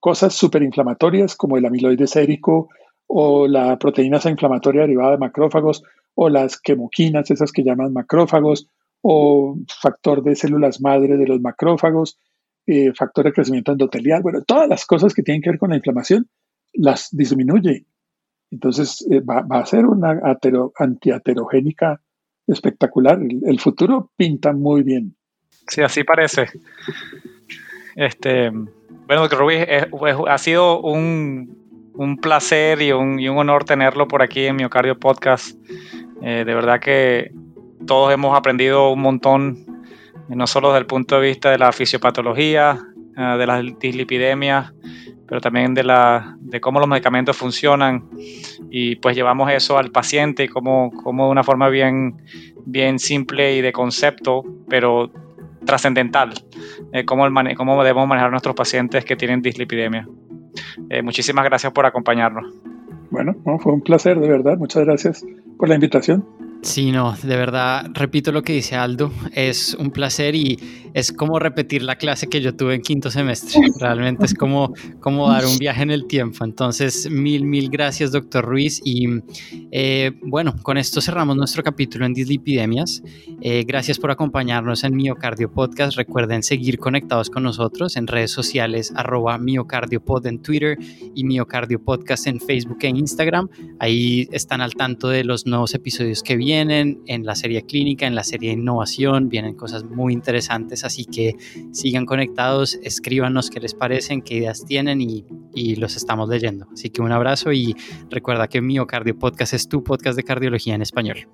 cosas superinflamatorias como el amiloide sérico o la proteína inflamatoria derivada de macrófagos o las quemoquinas, esas que llaman macrófagos, o factor de células madre de los macrófagos, eh, factor de crecimiento endotelial, bueno, todas las cosas que tienen que ver con la inflamación las disminuye. Entonces eh, va, a ser una antiaterogénica espectacular. El, futuro pinta muy bien. Sí, así parece. Este, bueno, doctor Rubí, ha sido un, placer y un, y un honor tenerlo por aquí en Miocardio Podcast. Eh, de verdad que todos hemos aprendido un montón, eh, no solo desde el punto de vista de la fisiopatología, eh, de las dislipidemias, pero también de, la, de cómo los medicamentos funcionan y pues llevamos eso al paciente como, como de una forma bien, bien simple y de concepto, pero trascendental, cómo, cómo, debemos manejar a nuestros pacientes que tienen dislipidemia. muchísimas gracias por acompañarnos. Bueno, fue un placer, de verdad. Muchas gracias por la invitación. Sí, no, de verdad, repito lo que dice Aldo, es un placer y es como repetir la clase que yo tuve en quinto semestre, realmente es como, como dar un viaje en el tiempo, entonces mil, mil gracias doctor Ruiz y eh, bueno, con esto cerramos nuestro capítulo en dislipidemias, eh, gracias por acompañarnos en Miocardio Podcast, recuerden seguir conectados con nosotros en redes sociales arroba miocardiopod en Twitter y Miocardio Podcast en Facebook e Instagram, ahí están al tanto de los nuevos episodios que vienen vienen, en la serie clínica, en la serie innovación, vienen cosas muy interesantes, así que sigan conectados, escríbanos qué les parecen, qué ideas tienen y, y los estamos leyendo. Así que un abrazo y recuerda que Miocardio Podcast es tu podcast de cardiología en español.